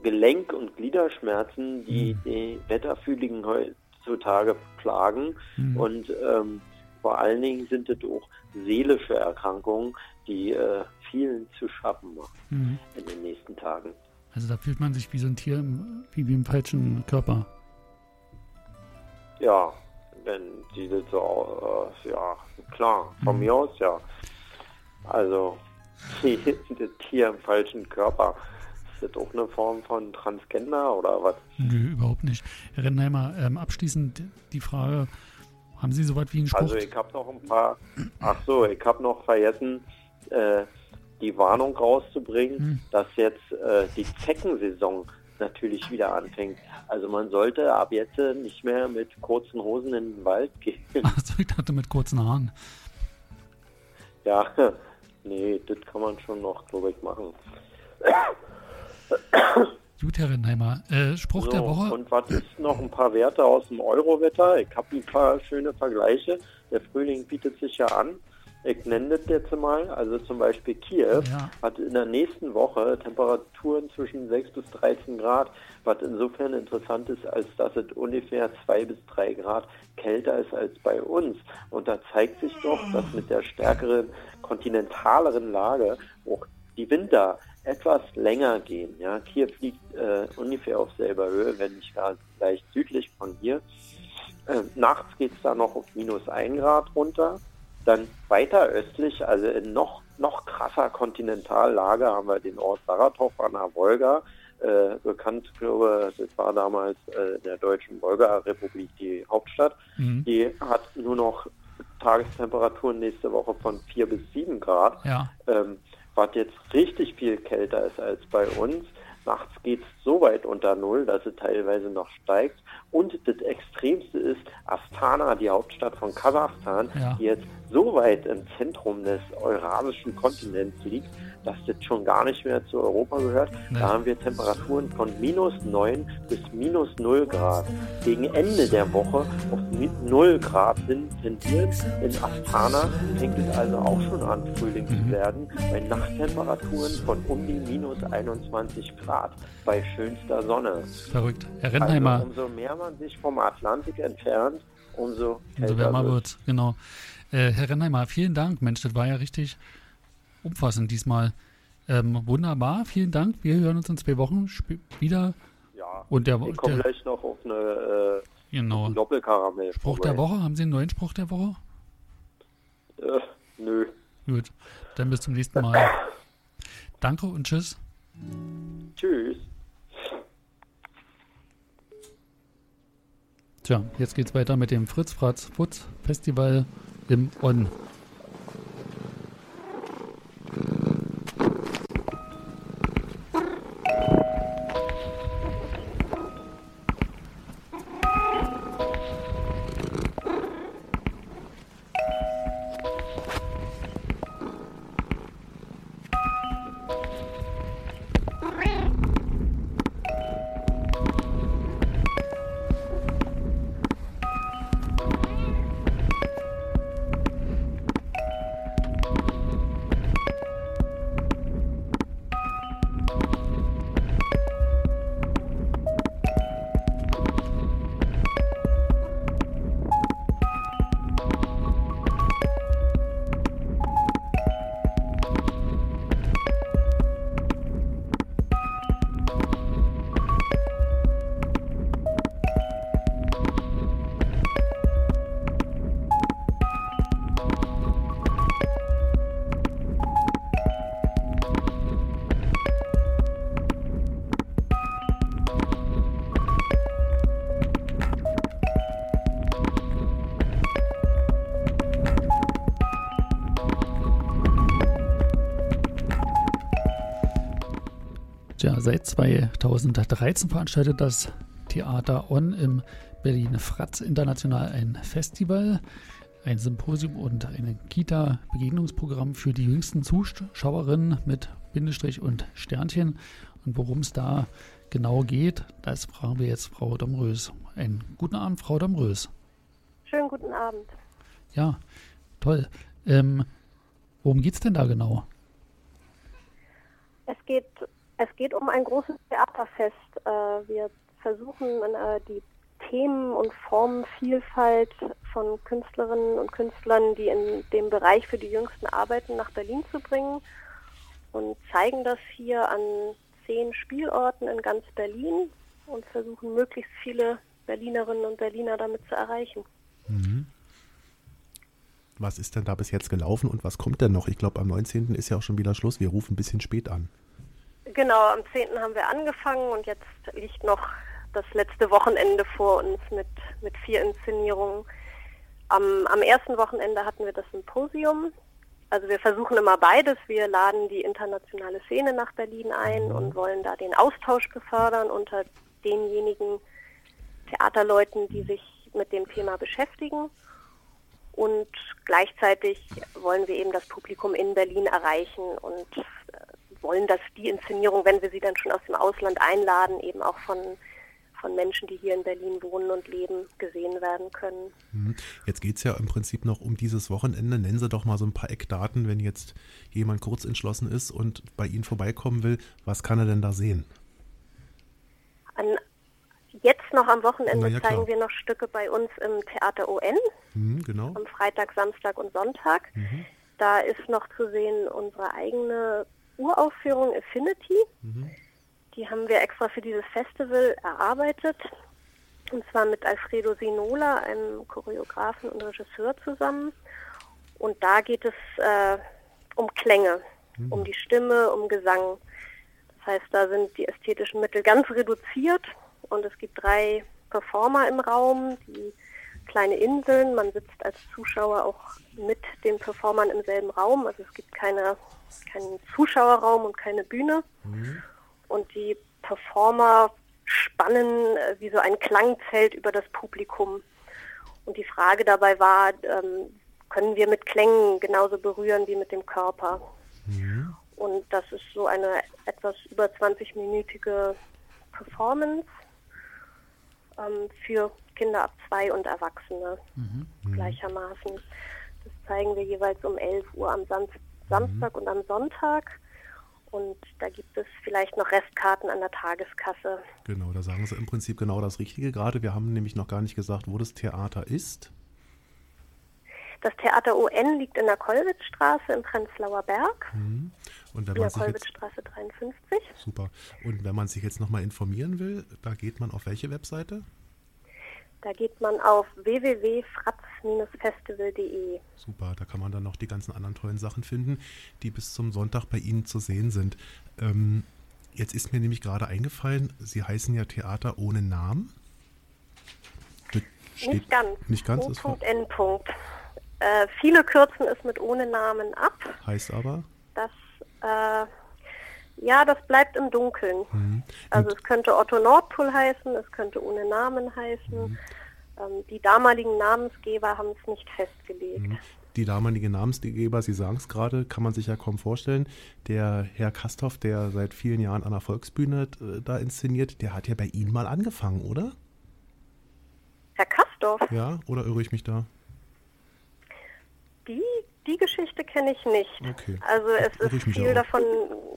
Gelenk- und Gliederschmerzen, die die Wetterfühligen heutzutage plagen. Mhm. Und ähm, vor allen Dingen sind es auch seelische Erkrankungen, die äh, vielen zu schaffen machen Mhm. in den nächsten Tagen. Also da fühlt man sich wie so ein Tier, im, wie, wie im falschen Körper. Ja, wenn die das so, äh, ja, klar, von Mhm. mir aus ja. Also, die, das Tier im falschen Körper, ist das auch eine Form von Transgender oder was? Nö, überhaupt nicht. Herr Rennheimer, ähm, abschließend die Frage, haben Sie so was wie einen Spruch? Also, ich habe noch ein paar, ach so, ich habe noch vergessen, äh, die Warnung rauszubringen, Hm. dass jetzt äh, die Zeckensaison natürlich wieder anfängt. Also man sollte ab jetzt nicht mehr mit kurzen Hosen in den Wald gehen. Also ich dachte mit kurzen Haaren. Ja, nee, das kann man schon noch, glaube ich, machen. Gut, Herr Rennheimer, äh, Spruch der So, Woche. Und was ist noch ein paar Werte aus dem Euro-Wetter? Ich habe ein paar schöne Vergleiche. Der Frühling bietet sich ja an. Ich nenne das jetzt mal. Also zum Beispiel Kiew Ja. hat in der nächsten Woche Temperaturen zwischen 6 bis 13 Grad, was insofern interessant ist, als dass es ungefähr 2 bis 3 Grad kälter ist als bei uns. Und da zeigt sich doch, dass mit der stärkeren, kontinentaleren Lage auch die Winter etwas länger gehen. Ja, Kiew liegt äh, ungefähr auf selber Höhe, wenn nicht gar leicht südlich von hier. Äh, nachts geht es da noch auf minus 1 Grad runter. Dann weiter östlich, also in noch, noch krasser Kontinentallage, haben wir den Ort Saratov an der Wolga. Äh, bekannt, glaube das war damals äh, in der deutschen Wolga-Republik die Hauptstadt. Mhm. Die hat nur noch Tagestemperaturen nächste Woche von 4 bis 7 Grad Ja, ähm, was jetzt richtig viel kälter ist als bei uns. Nachts geht es so weit unter Null, dass es teilweise noch steigt. Und das Extremste ist Astana, die Hauptstadt von Kasachstan, Ja. die jetzt so weit im Zentrum des eurasischen Kontinents liegt, das schon gar nicht mehr zu Europa gehört. Da haben wir Temperaturen von minus 9 bis minus 0 Grad. Gegen Ende der Woche auf mi- 0 Grad hin tendiert. In Astana fängt es also auch schon an, Frühling Mhm. zu werden, bei Nachttemperaturen von um die minus 21 Grad bei schönster Sonne. verrückt. Herr Rennheimer, Also umso mehr man sich vom Atlantik entfernt, umso umso wärmer wird genau. Äh, Herr Rennheimer, vielen Dank. Mensch, das war ja richtig umfassend diesmal. Ähm, wunderbar, vielen Dank. Wir hören uns in zwei Wochen wieder. Ja, Und der, ich komme gleich noch auf eine äh, genau. Doppelkaramell. Spruch der Woche, haben Sie einen neuen Spruch der Woche? Äh, nö. Gut, dann bis zum nächsten Mal. Danke und tschüss. Tschüss. Tja, jetzt geht's weiter mit dem Fritz Fratz Futz Festival im On. Seit 2013 veranstaltet das Theater On im Berlin Fratz International ein Festival, ein Symposium und ein Kita-Begegnungsprogramm für die jüngsten Zuschauerinnen mit Bindestrich und Sternchen. Und worum es da genau geht, das fragen wir jetzt Frau Domrös. Einen guten Abend, Frau Domrös. Schönen guten Abend. Ja, toll. Ähm, Worum geht es denn da genau? Es geht, es geht um ein großes Theaterfest. Äh, wir versuchen äh, die Themen und Formenvielfalt von Künstlerinnen und Künstlern, die in dem Bereich für die jüngsten arbeiten, nach Berlin zu bringen und zeigen das hier an zehn Spielorten in ganz Berlin und versuchen möglichst viele Berlinerinnen und Berliner damit zu erreichen. Mhm. Was ist denn da bis jetzt gelaufen und was kommt denn noch? Ich glaube, am 19. ist ja auch schon wieder Schluss. Wir rufen ein bisschen spät an. Genau, am 10. haben wir angefangen und jetzt liegt noch das letzte Wochenende vor uns mit, mit vier Inszenierungen. Am, am ersten Wochenende hatten wir das Symposium. Also wir versuchen immer beides. Wir laden die internationale Szene nach Berlin ein und wollen da den Austausch befördern unter denjenigen Theaterleuten, die sich mit dem Thema beschäftigen. Und gleichzeitig wollen wir eben das Publikum in Berlin erreichen und äh, wollen, dass die Inszenierung, wenn wir sie dann schon aus dem Ausland einladen, eben auch von, von Menschen, die hier in Berlin wohnen und leben, gesehen werden können. Mhm. Jetzt geht es ja im Prinzip noch um dieses Wochenende. Nennen Sie doch mal so ein paar Eckdaten, wenn jetzt jemand kurz entschlossen ist und bei Ihnen vorbeikommen will. Was kann er denn da sehen? An, jetzt noch am Wochenende ja, zeigen klar. wir noch Stücke bei uns im Theater ON. Mhm, genau. am Freitag, Samstag und Sonntag. Mhm. Da ist noch zu sehen unsere eigene Uraufführung Affinity. Mhm. Die haben wir extra für dieses Festival erarbeitet. Und zwar mit Alfredo Sinola, einem Choreografen und Regisseur zusammen. Und da geht es äh, um Klänge, um die Stimme, um Gesang. Das heißt, da sind die ästhetischen Mittel ganz reduziert und es gibt drei Performer im Raum, die kleine Inseln. Man sitzt als Zuschauer auch mit den Performern im selben Raum. Also es gibt keine, keinen Zuschauerraum und keine Bühne. Und die Performer spannen äh, wie so ein Klangzelt über das Publikum. Und die Frage dabei war, ähm, können wir mit Klängen genauso berühren wie mit dem Körper? Und das ist so eine etwas über 20-minütige Performance ähm, für Kinder ab zwei und Erwachsene gleichermaßen. Das zeigen wir jeweils um 11 Uhr am Sam Samstag und am Sonntag. Und da gibt es vielleicht noch Restkarten an der Tageskasse. Genau, da sagen Sie im Prinzip genau das Richtige gerade. Wir haben nämlich noch gar nicht gesagt, wo das Theater ist. Das Theater ON liegt in der Kollwitzstraße im Prenzlauer Berg, Mhm. Und wenn in der man sich jetzt, Kollwitzstraße 53. super. Und wenn man sich jetzt nochmal informieren will, da geht man auf welche Webseite? Da geht man auf www.fratz-festival.de. Super, da kann man dann noch die ganzen anderen tollen Sachen finden, die bis zum Sonntag bei Ihnen zu sehen sind. Ähm, jetzt ist mir nämlich gerade eingefallen, Sie heißen ja Theater ohne Namen. Nicht ganz. Nicht ganz, ist O.N. Äh, viele kürzen es mit ohne Namen ab. heißt aber. Das, äh, ja, das bleibt im Dunkeln. Mhm. Also es könnte Otto Nordpol heißen, es könnte ohne Namen heißen. Mhm. Ähm, die damaligen Namensgeber haben es nicht festgelegt. Mhm. Die damalige Namensgeber, Sie sagen es gerade, kann man sich ja kaum vorstellen. Der Herr Kasthoff, der seit vielen Jahren an der Volksbühne äh, da inszeniert, der hat ja bei Ihnen mal angefangen, oder? Herr Kastorf, Ja, oder irre ich mich da? die, die Geschichte kenne ich nicht. Okay. Also es ich ist viel davon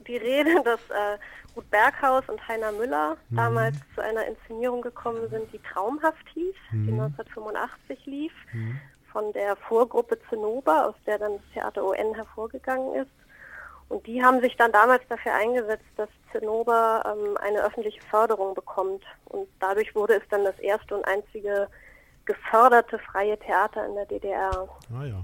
die Rede, dass äh, Ruth Berghaus und Heiner Müller Mhm. damals zu einer Inszenierung gekommen sind, die traumhaft hieß, die Mhm. 1985 lief, von der Vorgruppe Zinnober, aus der dann das Theater ON hervorgegangen ist. Und die haben sich dann damals dafür eingesetzt, dass Zinnober ähm, eine öffentliche Förderung bekommt. Und dadurch wurde es dann das erste und einzige geförderte freie Theater in der DDR. Ah ja.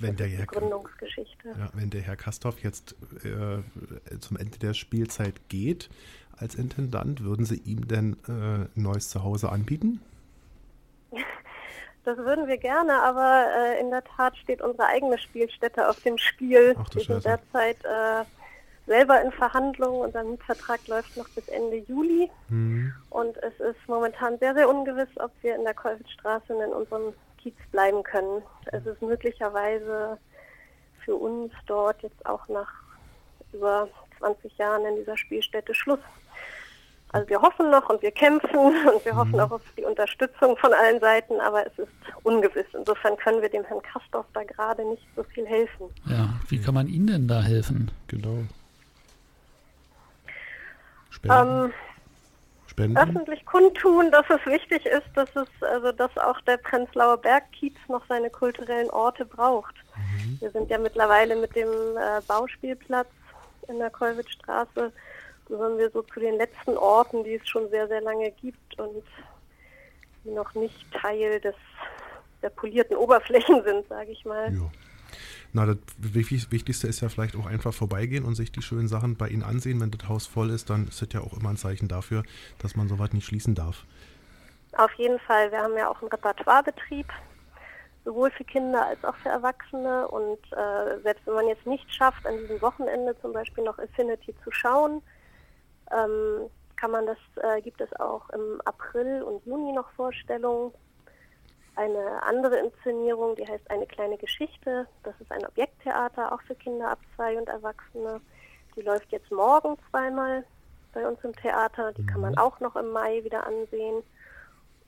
Wenn der, Herr, Gründungsgeschichte. ja, wenn der Herr Kasthoff jetzt äh, zum Ende der Spielzeit geht als Intendant, würden Sie ihm denn äh, ein neues Zuhause anbieten? Das würden wir gerne, aber äh, in der Tat steht unsere eigene Spielstätte auf dem Spiel. Ach wir sind derzeit äh, selber in Verhandlungen. Unser Mietvertrag läuft noch bis Ende Juli. Hm. Und es ist momentan sehr, sehr ungewiss, ob wir in der Kollwitzstraße und in unserem Kiez bleiben können. Es ist möglicherweise für uns dort jetzt auch nach über 20 Jahren in dieser Spielstätte Schluss. Also wir hoffen noch und wir kämpfen und wir hoffen auch auf die Unterstützung von allen Seiten, aber es ist ungewiss. Insofern können wir dem Herrn Kastorf da gerade nicht so viel helfen. Ja, wie kann man Ihnen denn da helfen? Genau. Spenden. Ähm, Spenden. öffentlich kundtun, dass es wichtig ist, dass es also dass auch der Prenzlauer Bergkiez noch seine kulturellen Orte braucht. Wir sind ja mittlerweile mit dem äh, Bauspielplatz in der Kollwitzstraße gehören wir so zu den letzten Orten, die es schon sehr sehr lange gibt und die noch nicht Teil des der polierten Oberflächen sind, sage ich mal. Ja. Na, das Wichtig- Wichtigste ist ja vielleicht auch einfach vorbeigehen und sich die schönen Sachen bei Ihnen ansehen. Wenn das Haus voll ist, dann ist das ja auch immer ein Zeichen dafür, dass man sowas nicht schließen darf. Auf jeden Fall. Wir haben ja auch einen Repertoirebetrieb, sowohl für Kinder als auch für Erwachsene. Und äh, selbst wenn man jetzt nicht schafft, an diesem Wochenende zum Beispiel noch Affinity zu schauen, ähm, kann man das, äh, gibt es auch im April und Juni noch Vorstellungen. Eine andere Inszenierung, die heißt Eine kleine Geschichte. Das ist ein Objekttheater, auch für Kinder ab zwei und Erwachsene. Die läuft jetzt morgen zweimal bei uns im Theater. Die kann man auch noch im Mai wieder ansehen.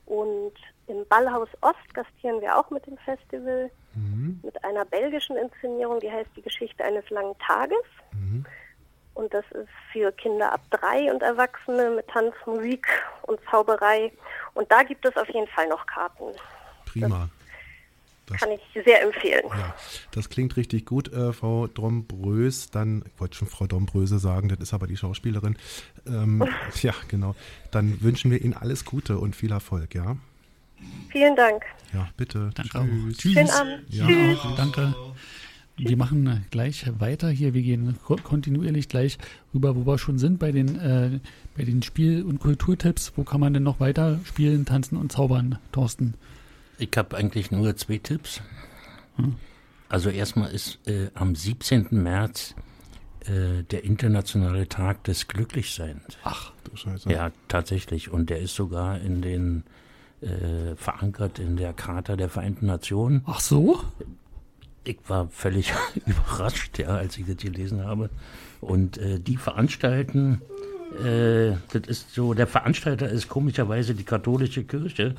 Und im Ballhaus Ost gastieren wir auch mit dem Festival mit einer belgischen Inszenierung, die heißt Die Geschichte eines langen Tages. Und das ist für Kinder ab drei und Erwachsene mit Tanz, Musik und Zauberei. Und da gibt es auf jeden Fall noch Karten. Prima. Das, Kann ich sehr empfehlen. ja, das klingt richtig gut, äh, Frau Dombrös. Dann, ich wollte schon Frau Dombröse sagen, das ist aber die Schauspielerin. Ähm, ja, genau. Dann wünschen wir Ihnen alles Gute und viel Erfolg, ja? Vielen Dank. Ja, bitte. Danke. Tschüss. Tschüss. Schönen Abend. Ja, Tschüss. auch. Danke. Wir machen gleich weiter hier. Wir gehen ko kontinuierlich gleich rüber, wo wir schon sind, bei den, äh, bei den Spiel- und Kulturtipps. Wo kann man denn noch weiter spielen, tanzen und zaubern, Thorsten? Ich habe eigentlich nur zwei Tipps. Also erstmal ist äh, am 17. März äh, der internationale Tag des Glücklichseins. Ach, Du Scheiße. Ja, tatsächlich. Und der ist sogar in den äh, verankert in der Charta der Vereinten Nationen. ach so? Ich war völlig überrascht, ja, als ich das gelesen habe. Und äh, die veranstalten, äh, das ist so, der Veranstalter ist komischerweise die katholische Kirche.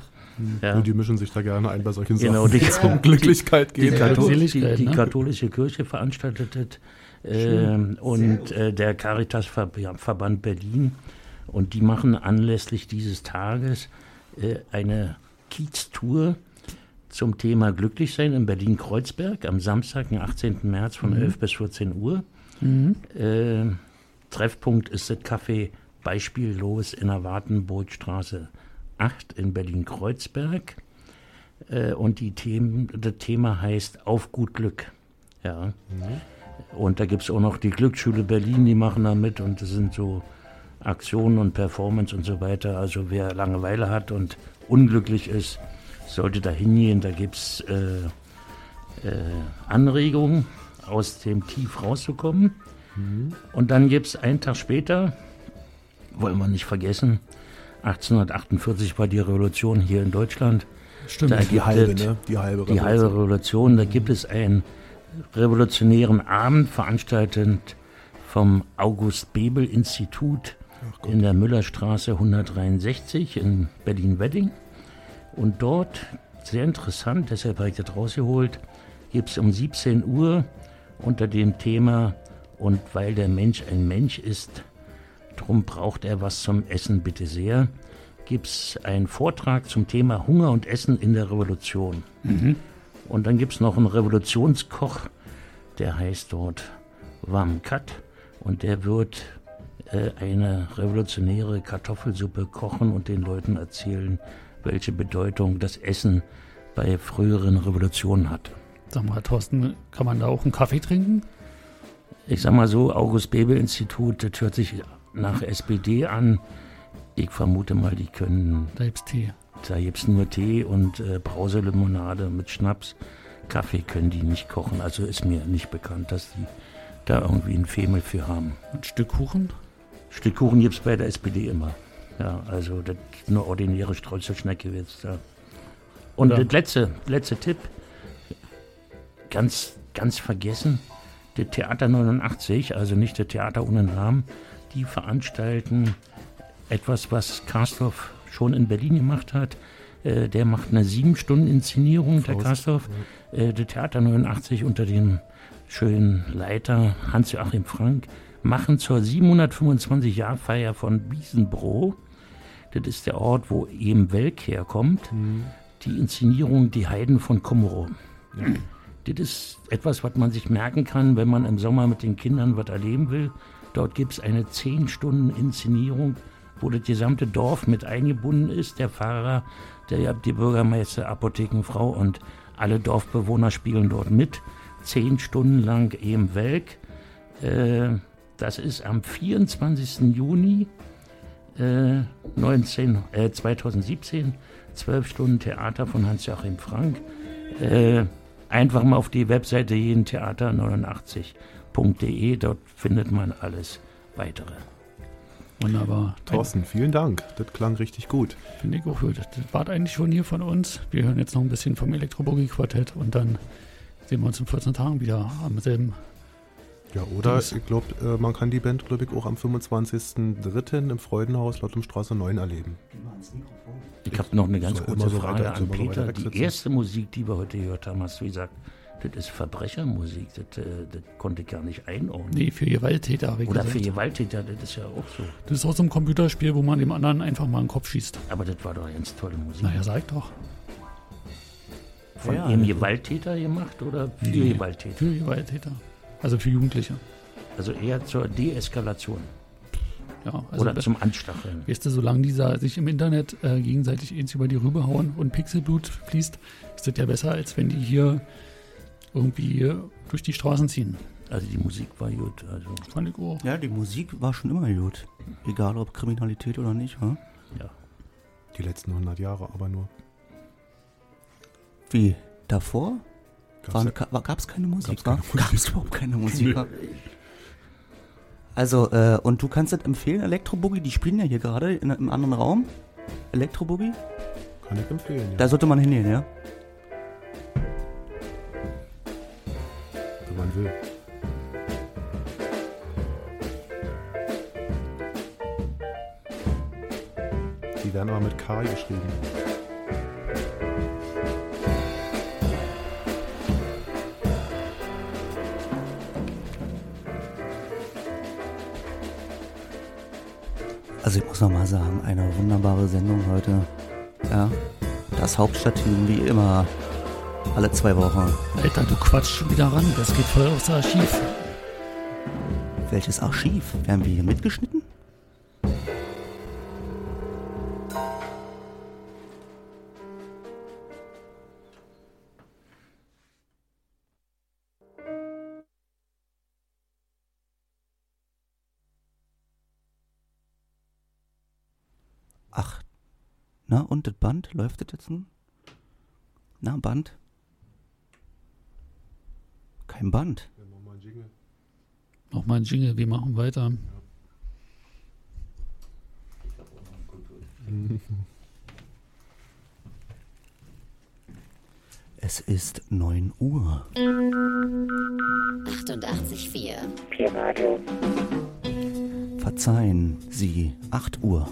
Ja. Und die mischen sich da gerne ein bei solchen Genau, Sachen, die- die es um Glücklichkeit Die, geht. Kathol die, Seligkeit, die ne? katholische Kirche veranstaltet ähm, und äh, der Caritasverband Berlin und die machen anlässlich dieses Tages äh, eine Kiez-Tour zum Thema Glücklichsein in Berlin-Kreuzberg am Samstag, den 18. März von 11 bis 14 Uhr. Äh, Treffpunkt ist das Café Beispiellos in der Wartenburgstraße 8 in Berlin-Kreuzberg. Äh, und die Themen, das Thema heißt Auf gut Glück. Ja. Und da gibt es auch noch die Glücksschule Berlin, die machen da mit und das sind so Aktionen und Performance und so weiter. Also wer Langeweile hat und unglücklich ist, sollte da hingehen. Da gibt es äh, äh, Anregungen, aus dem Tief rauszukommen. Und dann gibt es einen Tag später, wollen wir nicht vergessen, 1848 war die Revolution hier in Deutschland. Stimmt. Da Die halbe, ne? Die halbe die halbe Revolution. Da gibt es einen revolutionären Abend, veranstaltet vom August Bebel Institut in der Müllerstraße 163 in Berlin-Wedding. Und dort, sehr interessant, deshalb habe ich das rausgeholt, gibt es um 17 Uhr unter dem Thema Und weil der Mensch ein Mensch ist, drum braucht er was zum Essen, bitte sehr, gibt es einen Vortrag zum Thema Hunger und Essen in der Revolution. Und dann gibt es noch einen Revolutionskoch, der heißt dort Wamkat und der wird äh, eine revolutionäre Kartoffelsuppe kochen und den Leuten erzählen, welche Bedeutung das Essen bei früheren Revolutionen hat. Sag mal, Thorsten, kann man da auch einen Kaffee trinken? Ich sag mal so, August Bebel Institut, das hört sich nach SPD an. Ich vermute mal, die können, Da gibt's Tee. da gibt's nur Tee und äh, Brauselimonade mit Schnaps. Kaffee können die nicht kochen, also ist mir nicht bekannt, dass die da irgendwie ein Femel für haben. Ein Stück Kuchen? Stück Kuchen gibt's bei der SPD immer. Ja, also das eine ordinäre Streuselschnecke jetzt da. Und das letzte, letzte Tipp, ganz, ganz vergessen, das Theater 89, also nicht das Theater ohne Namen, die veranstalten etwas, was Karstoff schon in Berlin gemacht hat. Äh, der macht eine sieben Stunden Inszenierung, der Faust, Karstoff. Äh, der Theater 89 unter dem schönen Leiter Hans-Joachim Frank machen zur 725-Jahr-Feier von Biesenbroh, das ist der Ort, wo eben Welk herkommt, die Inszenierung Die Heiden von Kummerow. Das ist etwas, was man sich merken kann, wenn man im Sommer mit den Kindern was erleben will. Dort gibt es eine 10 Stunden Inszenierung, wo das gesamte Dorf mit eingebunden ist. Der Pfarrer, der, die Bürgermeister, Apothekenfrau und alle Dorfbewohner spielen dort mit. Zehn Stunden lang eben Welk. Äh, das ist am 24. Juni äh, 19, äh, 2017. 12 Stunden Theater von Hans-Joachim Frank. Äh, einfach mal auf die Webseite jedentheater89.de, dort findet man alles weitere. Wunderbar. Thorsten, vielen Dank. Das klang richtig gut. Finde ich auch gut. Das war eigentlich schon hier von uns. Wir hören jetzt noch ein bisschen vom Elektrobogie-Quartett und dann sehen wir uns in 14 Tagen wieder am selben. Ja, oder Dings. ich glaube, äh, man kann die Band, glaube ich, auch am 25.03. im Freudenhaus Lottumstraße 9 erleben. Ich habe noch eine ganz kurze so Frage weiter- an Peter. Die erste Musik, die wir heute gehört haben, hast du gesagt, das ist Verbrechermusik. Das, äh, das konnte ich gar nicht einordnen. Nee, für Gewalttäter habe ich Oder gesagt. für Gewalttäter, das ist ja auch so. Das ist aus so einem Computerspiel, wo man dem anderen einfach mal in den Kopf schießt. Aber das war doch ganz tolle Musik. Naja, sag doch. Von Ja, einem ja. Gewalttäter gemacht oder für Nee. Gewalttäter? Für Gewalttäter. Also für Jugendliche. Also eher zur Deeskalation Ja, also oder zum Anstacheln. Weißt du, solange die sa- sich im Internet äh, gegenseitig eins über die Rübe hauen und Pixelblut fließt, ist das ja besser, als wenn die hier irgendwie durch die Straßen ziehen. Also die Musik war gut. Also Fand ich auch. Ja, die Musik war schon immer gut. Egal ob Kriminalität oder nicht, wa? ja. Die letzten 100 Jahre aber nur. Wie? Davor? Gab es keine Musik? Gab es überhaupt keine Musik? Also, äh, und du kannst das empfehlen, Elektroboogie, die spielen ja hier gerade in einem anderen Raum. Elektroboogie? Kann ich empfehlen, ja. Da sollte man hingehen, ja? Wenn man will. Die werden aber mit K geschrieben. Also ich muss noch mal sagen, eine wunderbare Sendung heute. Ja, das Hauptstadtteam wie immer. Alle zwei Wochen. Alter, du quatschst schon wieder ran. Das geht voll aufs Archiv. Welches Archiv? Werden wir hier mitgeschnitten? Ach, na und das Band? Läuft das jetzt nun? Na, Band? Kein Band. Nochmal ein Jingle, wir machen weiter. Es ist 9 Uhr. 88,4. P-Radio. Verzeihen Sie, 8 Uhr.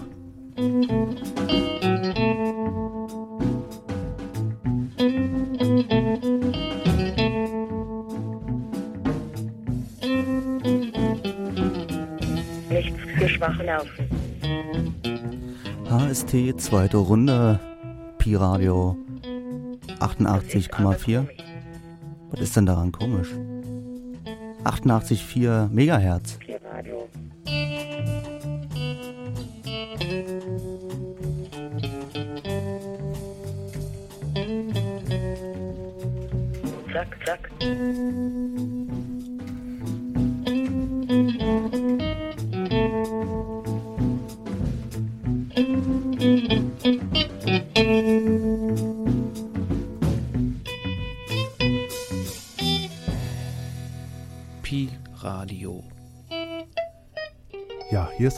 Schwache Nerven. HST, zweite Runde. Pi-Radio 88,4. Was ist denn daran komisch? 88,4 Megahertz.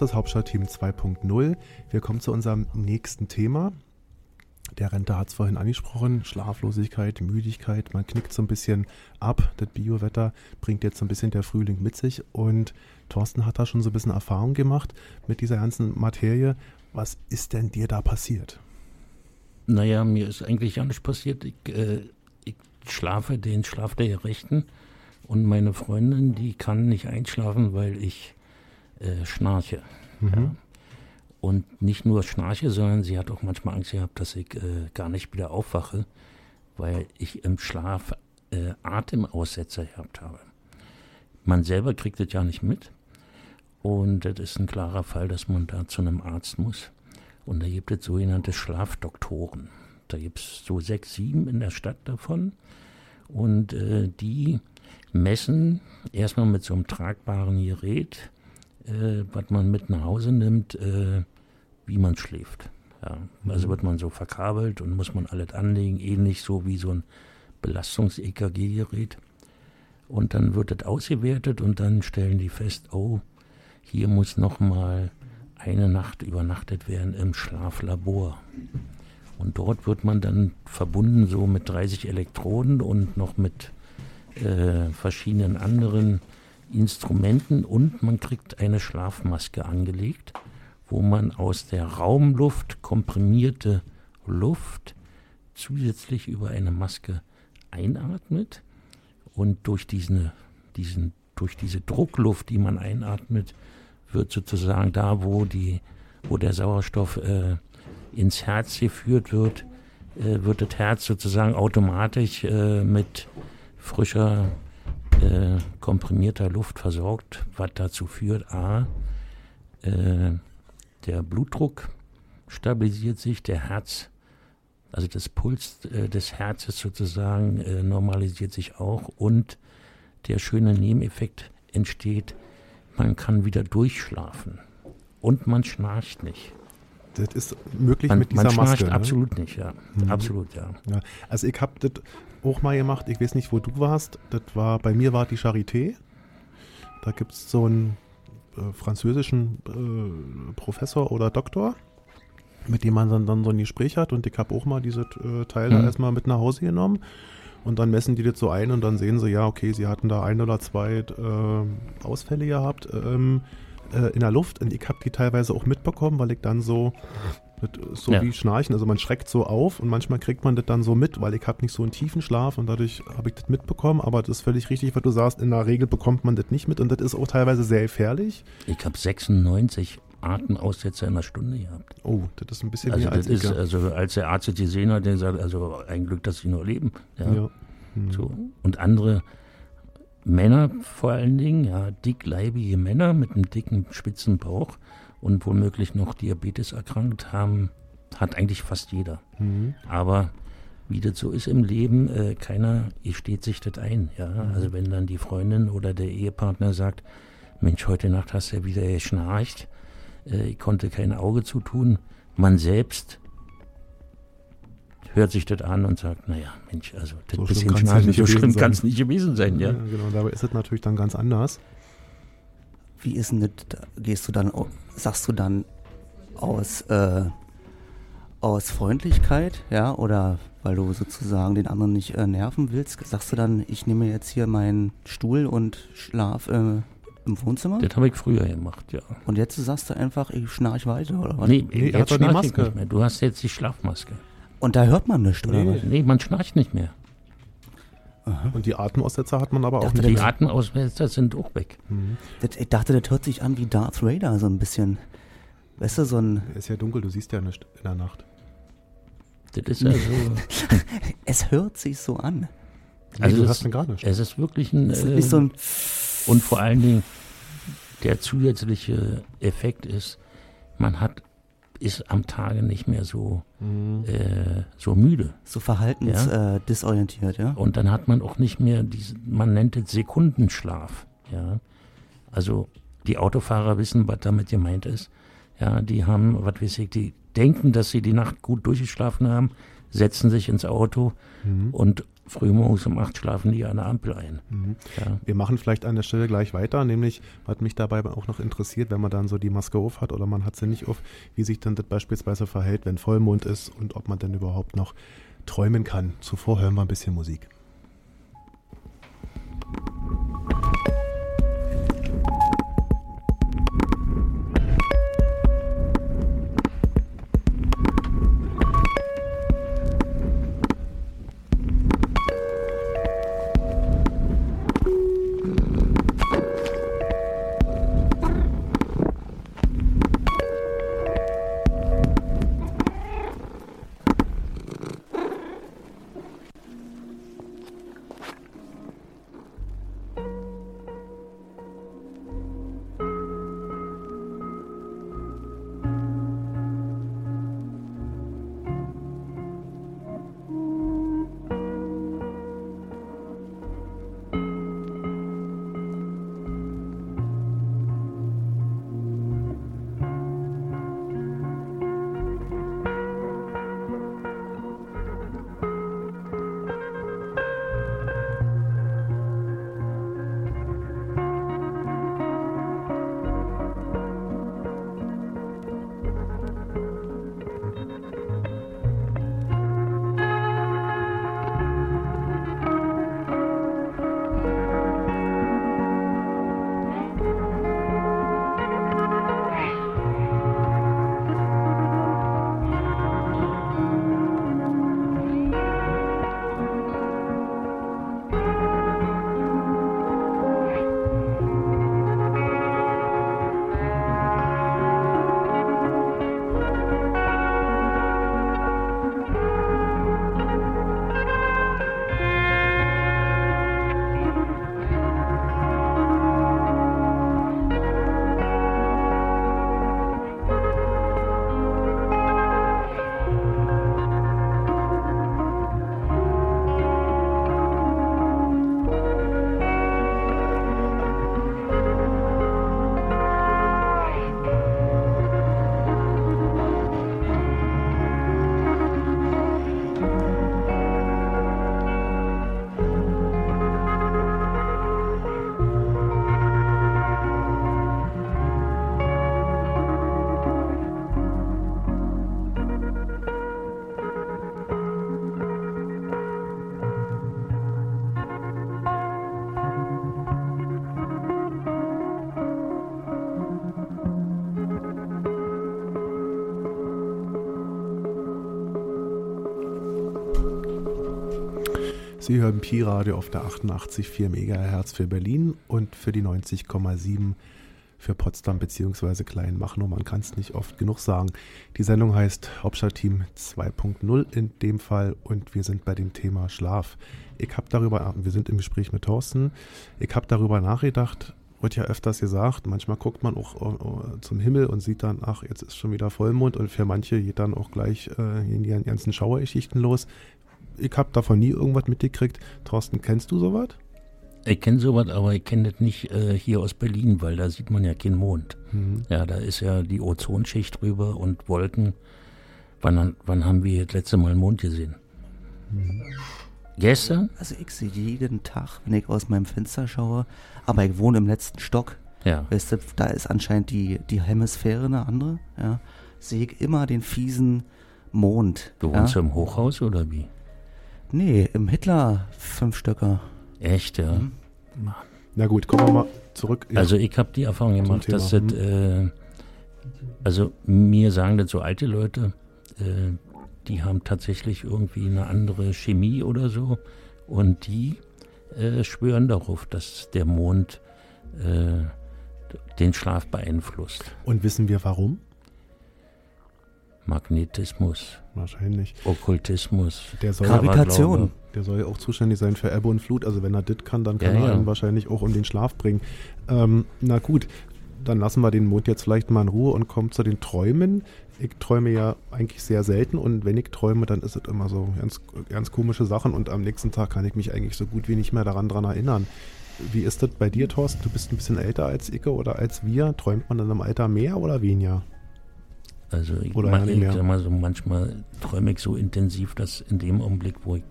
Das Hauptstadtteam 2.0. Wir kommen zu unserem nächsten Thema. Der Rentner hat es vorhin angesprochen, Schlaflosigkeit, Müdigkeit, man knickt so ein bisschen ab. Das Biowetter bringt jetzt so ein bisschen der Frühling mit sich. Und Thorsten hat da schon so ein bisschen Erfahrung gemacht mit dieser ganzen Materie. Was ist denn dir da passiert? Naja, mir ist eigentlich gar nicht passiert. Ich, äh, ich schlafe den Schlaf der Gerechten und meine Freundin, die kann nicht einschlafen, weil ich äh, schnarche. Ja. Und nicht nur schnarche, sondern sie hat auch manchmal Angst gehabt, dass ich äh, gar nicht wieder aufwache, weil ich im Schlaf äh, Atemaussetzer gehabt habe. Man selber kriegt das ja nicht mit. Und das ist ein klarer Fall, dass man da zu einem Arzt muss. Und da gibt es sogenannte Schlafdoktoren. Da gibt es so sechs, sieben in der Stadt davon. Und äh, die messen erstmal mit so einem tragbaren Gerät, äh, was man mit nach Hause nimmt, äh, wie man schläft. Ja, also wird man so verkabelt und muss man alles anlegen, ähnlich so wie so ein Belastungs-EKG-Gerät. Und dann wird das ausgewertet und dann stellen die fest, oh, hier muss noch mal eine Nacht übernachtet werden im Schlaflabor. Und dort wird man dann verbunden so mit 30 Elektroden und noch mit äh, verschiedenen anderen Instrumenten und man kriegt eine Schlafmaske angelegt, wo man aus der Raumluft komprimierte Luft zusätzlich über eine Maske einatmet und durch diesen, diesen, durch diese Druckluft, die man einatmet, wird sozusagen da, wo die, wo der Sauerstoff äh, ins Herz geführt wird, äh, wird das Herz sozusagen automatisch äh, mit frischer, äh, komprimierter Luft versorgt, was dazu führt, a, äh, der Blutdruck stabilisiert sich, der Herz, also das Puls äh, des Herzes sozusagen äh, normalisiert sich auch und der schöne Nebeneffekt entsteht, man kann wieder durchschlafen und man schnarcht nicht. Das ist möglich Man, mit dieser man schnarcht Maske. ne? absolut nicht, ja. Mhm. Absolut, ja. Ja, also ich habe das auch mal gemacht, ich weiß nicht, wo du warst. Das war, bei mir war die Charité. Da gibt es so einen äh, französischen äh, Professor oder Doktor, mit dem man dann, dann so ein Gespräch hat. Und ich habe auch mal diese äh, Teile Mhm. erstmal mit nach Hause genommen. Und dann messen die das so ein und dann sehen sie, ja, okay, sie hatten da ein oder zwei äh, Ausfälle gehabt ähm, äh, in der Luft. Und ich habe die teilweise auch mitbekommen, weil ich dann so, mit, so Ja. wie Schnarchen, also man schreckt so auf und manchmal kriegt man das dann so mit, weil ich habe nicht so einen tiefen Schlaf und dadurch habe ich das mitbekommen. Aber das ist völlig richtig, was du sagst, in der Regel bekommt man das nicht mit und das ist auch teilweise sehr gefährlich. Ich habe 96 Atemaussetzer in einer Stunde gehabt. Oh, das ist ein bisschen Also mehr als das ich. ist, also als der Arzt das gesehen hat, der gesagt, also ein Glück, dass sie nur leben. Ja. Ja. Hm. So. Und andere Männer vor allen Dingen, ja, dickleibige Männer mit einem dicken, spitzen Bauch und womöglich noch Diabetes erkrankt haben, hat eigentlich fast jeder. Mhm. Aber wie das so ist im Leben, äh, keiner steht sich das ein. Ja? Mhm. Also wenn dann die Freundin oder der Ehepartner sagt, Mensch, heute Nacht hast du ja wieder geschnarcht, äh, ich konnte kein Auge zutun, man selbst hört sich das an und sagt, naja, Mensch, also das So bisschen schlimm Schnarchen, so kann es nicht gewesen sein, ja. Ja, genau, dabei ist es natürlich dann ganz anders. Wie ist denn das? da- Gehst du dann, sagst du dann aus, äh, aus Freundlichkeit, ja, oder weil du sozusagen den anderen nicht äh, nerven willst, sagst du dann, ich nehme jetzt hier meinen Stuhl und schlaf äh, im Wohnzimmer? Das habe ich früher gemacht, ja. Und jetzt sagst du einfach, ich schnarch weiter, oder was? Nee, Nee, hat jetzt doch die Maske. nicht mehr. Du hast jetzt die Schlafmaske. Und da hört man nichts, oder Nee. was? Nee, man schnarcht nicht mehr. Und die Atemaussetzer hat man aber auch Dachte, nicht. Die Atemaussetzer sind auch weg. Mhm. Das, ich dachte, das hört sich an wie Darth Vader, so ein bisschen. Weißt du, so ein. Ist ja dunkel, du siehst ja nicht in der Nacht. Das ist also, Es hört sich so an. Nee, Also du es- hast gar nicht. es ist wirklich ein, Es ist äh, nicht so ein. und vor allen Dingen der zusätzliche Effekt ist, man hat ist am Tage nicht mehr so Mhm. äh, so müde So verhaltens äh, disorientiert, ja? und dann hat man auch nicht mehr diesen, man nennt es Sekundenschlaf, ja. Also die Autofahrer wissen, was damit gemeint ist. Ja, die haben, was weiß ich, die denken, dass sie die Nacht gut durchgeschlafen haben, setzen sich ins Auto Mhm. und frühmorgens um acht schlafen die an der Ampel ein. Mhm. Ja. Wir machen vielleicht an der Stelle gleich weiter, nämlich, was mich dabei auch noch interessiert, wenn man dann so die Maske auf hat oder man hat sie nicht auf, wie sich dann das beispielsweise verhält, wenn Vollmond ist und ob man denn überhaupt noch träumen kann. Zuvor hören wir ein bisschen Musik. Sie hören Pi-Radio auf der 88,4 MHz für Berlin und für die 90,7 für Potsdam bzw. Kleinmachnow. Man kann es nicht oft genug sagen. Die Sendung heißt Hauptstadtteam 2.0 in dem Fall und wir sind bei dem Thema Schlaf. Ich habe darüber, wir sind im Gespräch mit Thorsten, ich habe darüber nachgedacht, wird ja öfters gesagt, manchmal guckt man auch äh, zum Himmel und sieht dann, ach, jetzt ist schon wieder Vollmond und für manche geht dann auch gleich äh, in die ganzen Schauergeschichten los. Ich habe davon nie irgendwas mitgekriegt. Thorsten, kennst du sowas? Ich kenne sowas, aber ich kenne das nicht äh, hier aus Berlin, weil da sieht man ja keinen Mond. Mhm. Ja, da ist ja die Ozonschicht drüber und Wolken. Wann, wann haben wir das letzte Mal einen Mond gesehen? Gestern? Also ich sehe jeden Tag, wenn ich aus meinem Fenster schaue, aber ich wohne im letzten Stock. Ja. Weißt du, da ist anscheinend die, die Hemisphäre eine andere. Ja. Sehe ich immer den fiesen Mond. Du ja. wohnst im Hochhaus oder wie? Nee, im Hitler Fünfstöcker. Echt, ja. Mhm. Na gut, kommen wir mal zurück. Ja. Also ich habe die Erfahrung gemacht, dass das, äh, also mir sagen das so alte Leute, äh, die haben tatsächlich irgendwie eine andere Chemie oder so und die äh, schwören darauf, dass der Mond äh, den Schlaf beeinflusst. Und wissen wir warum? Magnetismus, Wahrscheinlich. Okkultismus, Der soll, Gravitation. Der soll ja auch zuständig sein für Ebbe und Flut. Also wenn er das kann, dann kann Ja, er ja. einen wahrscheinlich auch um den Schlaf bringen. Ähm, na gut, dann lassen wir den Mond jetzt vielleicht mal in Ruhe und kommen zu den Träumen. Ich träume ja eigentlich sehr selten und wenn ich träume, dann ist es immer so ganz, ganz komische Sachen und am nächsten Tag kann ich mich eigentlich so gut wie nicht mehr daran dran erinnern. Wie ist das bei dir, Thorsten? Du bist ein bisschen älter als ich oder als wir. Träumt man dann im Alter mehr oder weniger? Also ich, Oder ma- ja nicht ich sag mal so, manchmal träume ich so intensiv, dass in dem Augenblick, wo ich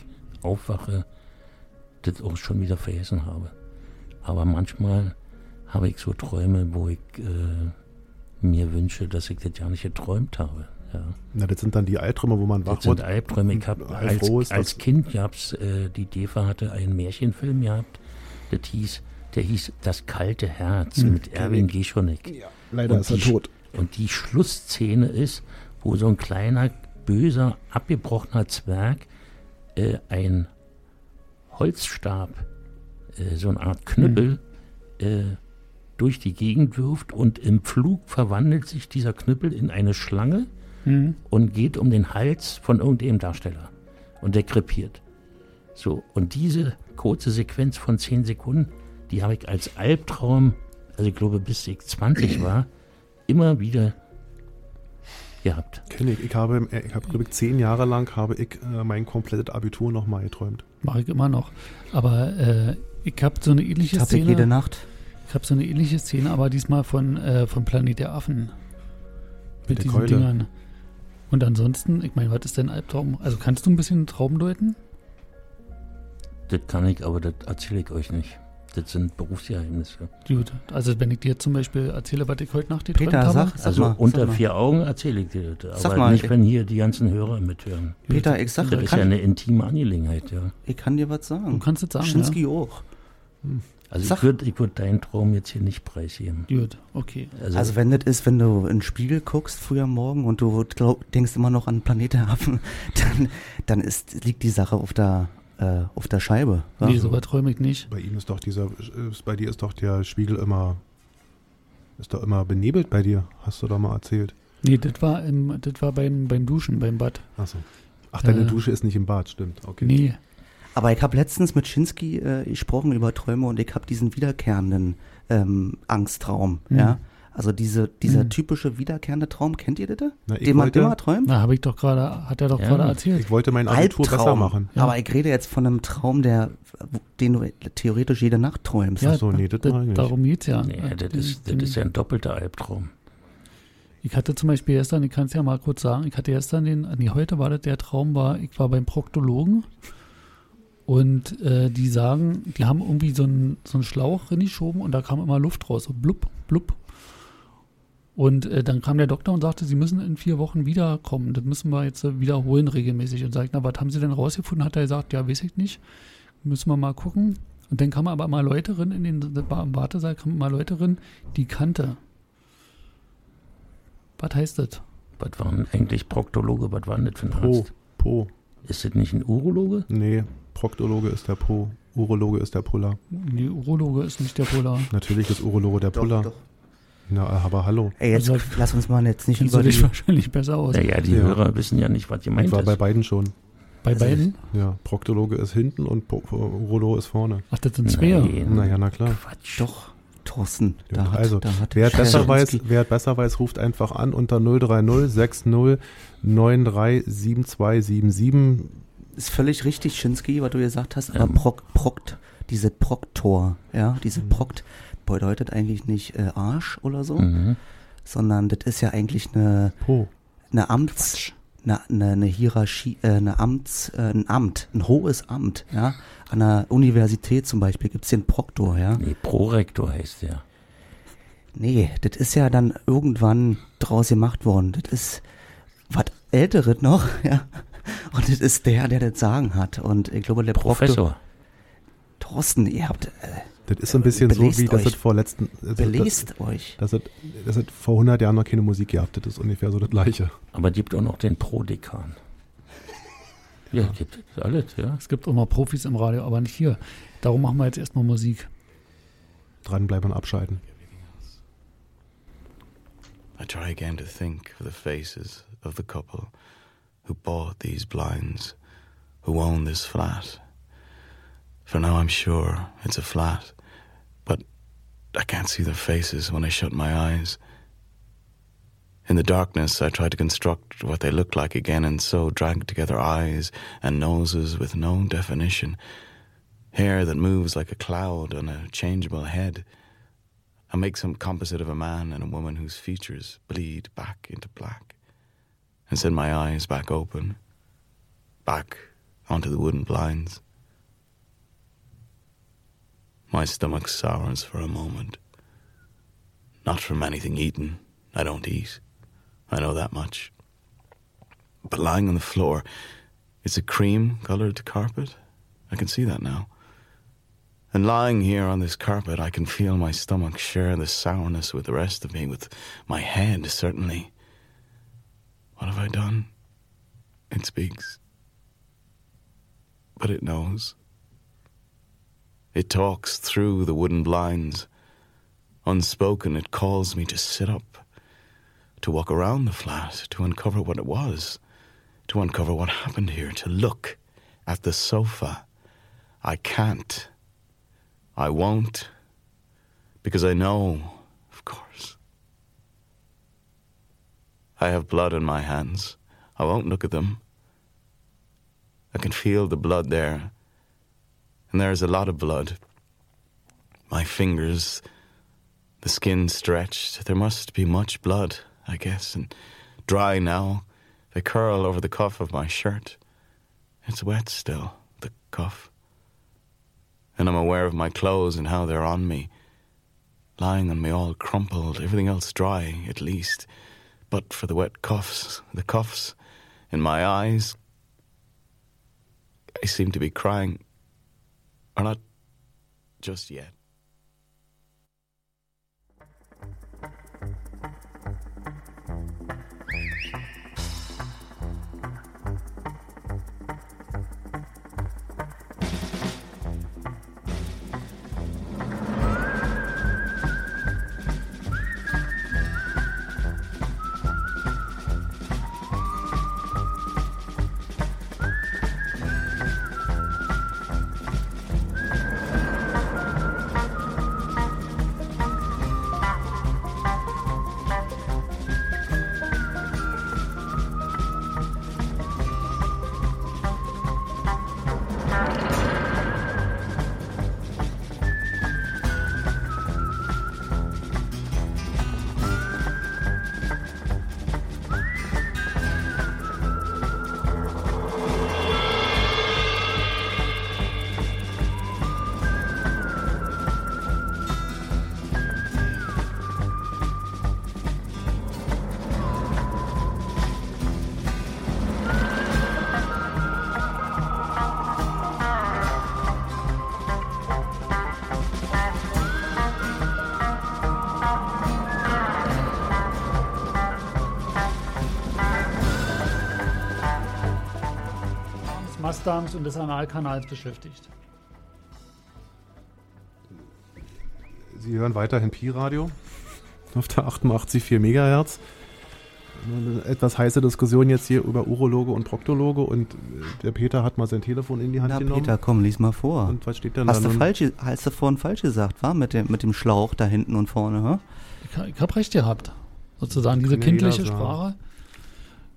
aufwache, das auch schon wieder vergessen habe. Aber manchmal habe ich so Träume, wo ich äh, mir wünsche, dass ich das ja nicht geträumt habe. Ja. Na, das sind dann die Albträume, wo man wach Das sind wird. Albträume. Ich habe als, als das- Kind gab's, äh, die DEFA hatte einen Märchenfilm gehabt, das hieß, der hieß Das kalte Herz Hm, mit Erwin Geschonek. leider Und ist er tot. Und die Schlussszene ist, wo so ein kleiner, böser, abgebrochener Zwerg äh, ein Holzstab, äh, so eine Art Knüppel, äh, durch die Gegend wirft und im Flug verwandelt sich dieser Knüppel in eine Schlange Mhm. und geht um den Hals von irgendeinem Darsteller. Und der krepiert. So, und diese kurze Sequenz von 10 Sekunden, die habe ich als Albtraum, also ich glaube bis ich 20 war, immer wieder gehabt. Kenn ich. Ich habe, äh, ich habe glaube ich, zehn Jahre lang habe ich äh, mein komplettes Abitur nochmal geträumt. Mache ich immer noch. Aber äh, ich habe so eine ähnliche ich Szene. jede Nacht. Ich habe so eine ähnliche Szene, aber diesmal von, äh, von Planet der Affen. Mit Mit diesen Keule. Dingern. Und ansonsten, ich meine, was ist denn Albtraum? Also kannst du ein bisschen Traum deuten? Das kann ich, aber das erzähle ich euch nicht. Das sind Berufsgeheimnisse. Gut. Also wenn ich dir zum Beispiel erzähle, was ich heute Nacht Peter, geträumt habe. sag- Also mal, unter sag mal. vier Augen erzähle ich dir das. Sag Aber mal, nicht, ich- wenn hier die ganzen Hörer mithören. Peter, ich sag, Das ist ja eine intime Angelegenheit, ja. ich kann dir was sagen. Du kannst es sagen, Schinski auch. Also Sag. ich würde ich würd deinen Traum jetzt hier nicht preisgeben. Gut, okay. Also, Also wenn das ist, wenn du in den Spiegel guckst früh am Morgen und du glaub, denkst immer noch an Planet Affen, dann, dann ist, liegt die Sache auf der, äh, auf der Scheibe. wa? Nee, sowas träume ich nicht. Bei ihm ist doch dieser, ist, bei dir ist doch der Spiegel immer, ist doch immer benebelt bei dir, hast du doch mal erzählt. Nee, das war, im, das war beim, beim Duschen, beim Bad. Achso. Ach, deine Äh, Dusche ist nicht im Bad, stimmt. Okay. Nee, Aber ich habe letztens mit Schinski äh, gesprochen über Träume und ich habe diesen wiederkehrenden ähm, Angsttraum. Mhm. Ja? Also diese, dieser Mhm. typische wiederkehrende Traum, kennt ihr das? Na, Den man wollte- immer träumt? na, habe ich doch gerade, hat er doch Ja, gerade erzählt. Ich wollte mein Abitur besser machen. Ja. Aber ich rede jetzt von einem Traum, der, den du theoretisch jede Nacht träumst. Ja, Ach so, nee, das das, darum geht's ja. nee, das ist, das ist ja ein doppelter Albtraum. Ich hatte zum Beispiel gestern, ich kann es ja mal kurz sagen, ich hatte gestern den, nee, heute war das der Traum, war, ich war beim Proktologen und äh, die sagen, die haben irgendwie so einen, so einen Schlauch reingeschoben und da kam immer Luft raus, so blub, blub. Und äh, dann kam der Doktor und sagte, sie müssen in vier Wochen wiederkommen, das müssen wir jetzt äh, wiederholen regelmäßig. Und sagt, na, was haben sie denn rausgefunden? Hat er gesagt, ja, weiß ich nicht, müssen wir mal gucken. Und dann kamen aber mal Leute rein, in den, im Wartesaal kamen mal Leute rein, die kannte. Was heißt das? Was war denn eigentlich Proktologe? Was war denn das für ein Po, Arzt? Po. Ist das nicht ein Urologe? Nee, Proktologe ist der Po, Urologe ist der Puller. Die Urologe ist nicht der Polar. Natürlich ist Urologe der Puller. doch. Na, aber hallo. Ey, jetzt Also, lass uns mal jetzt nicht über dich die... wahrscheinlich besser aus. Naja, die Ja. Hörer wissen ja nicht, was Ich gemeint war bei beiden schon. Bei Also, beiden? Ja, Proktologe ist hinten und Urologe ist vorne. Ach, das sind zwei. Naja, na klar. Quatsch. Doch, Thorsten. Ja, Da hat, also, da hat Wer es besser weiß, wer es besser weiß, ruft einfach an unter 030 60 93 7277. Ist völlig richtig, Schinski, was du gesagt hast, aber Ähm. Prok, Prokt, diese Proktor, ja, diese Mhm. Prokt bedeutet eigentlich nicht äh, Arsch oder so, Mhm. sondern das ist ja eigentlich eine, Po. eine Amts, eine, eine, eine Hierarchie, äh, eine Amts, äh, ein Amt, ein hohes Amt, ja. An einer Universität zum Beispiel gibt's den Proktor, ja. Nee, Prorektor heißt der. Nee, das ist ja dann irgendwann draus gemacht worden. Das ist was Älteres noch, ja. Und das ist der, der das Sagen hat. Und ich glaube, der Proktor, Professor. Thorsten, ihr habt, äh, Das ist so ein bisschen so, wie das es vor letzten. Also belest euch. Das, hat- das hat vor 100 Jahren noch keine Musik gehabt. Das ist ungefähr so das Gleiche. Aber gibt auch noch den Prodekan. Ja, gibt es alles, ja. Es gibt immer Profis im Radio, aber nicht hier. Darum machen wir jetzt erstmal Musik. Dranbleiben und abschalten. I try again to think of the faces of the couple who bought these blinds, who own this flat. For now I'm sure it's a flat, I can't see their faces when I shut my eyes. In the darkness, I try to construct what they looked like again, and so drag together eyes and noses with no definition, hair that moves like a cloud on a changeable head. I make some composite of a man and a woman whose features bleed back into black, and send my eyes back open, back onto the wooden blinds. My stomach sours for a moment. Not from anything eaten. I don't eat. I know that much. But lying on the floor, it's a cream colored carpet. I can see that now. And lying here on this carpet, I can feel my stomach share the sourness with the rest of me, with my head, certainly. What have I done? It speaks. But it knows. It talks through the wooden blinds. Unspoken, it calls me to sit up, to walk around the flat, to uncover what it was, to uncover what happened here, to look at the sofa. I can't. I won't. Because I know, of course. I have blood on my hands. I won't look at them. I can feel the blood there. And there is a lot of blood. My fingers, the skin stretched. There must be much blood, I guess, and dry now. They curl over the cuff of my shirt. It's wet still, the cuff. And I'm aware of my clothes and how they're on me. Lying on me all crumpled, everything else dry, at least. But for the wet cuffs, the cuffs in my eyes, I seem to be crying. Or not just yet. Des Mastdarms und des Analkanals beschäftigt. Sie hören weiterhin Pi-Radio auf der 88,4 Megahertz. Eine etwas heiße Diskussion jetzt hier über Urologe und Proktologe und äh, der Peter hat mal sein Telefon in die Hand Na, genommen. Peter, komm, lies mal vor. Und was steht denn hast da du falsch, hast du vorhin falsch gesagt, war mit dem, mit dem Schlauch da hinten und vorne, hä? Ich, ich habe recht gehabt. Sozusagen diese kindliche sagen. Sprache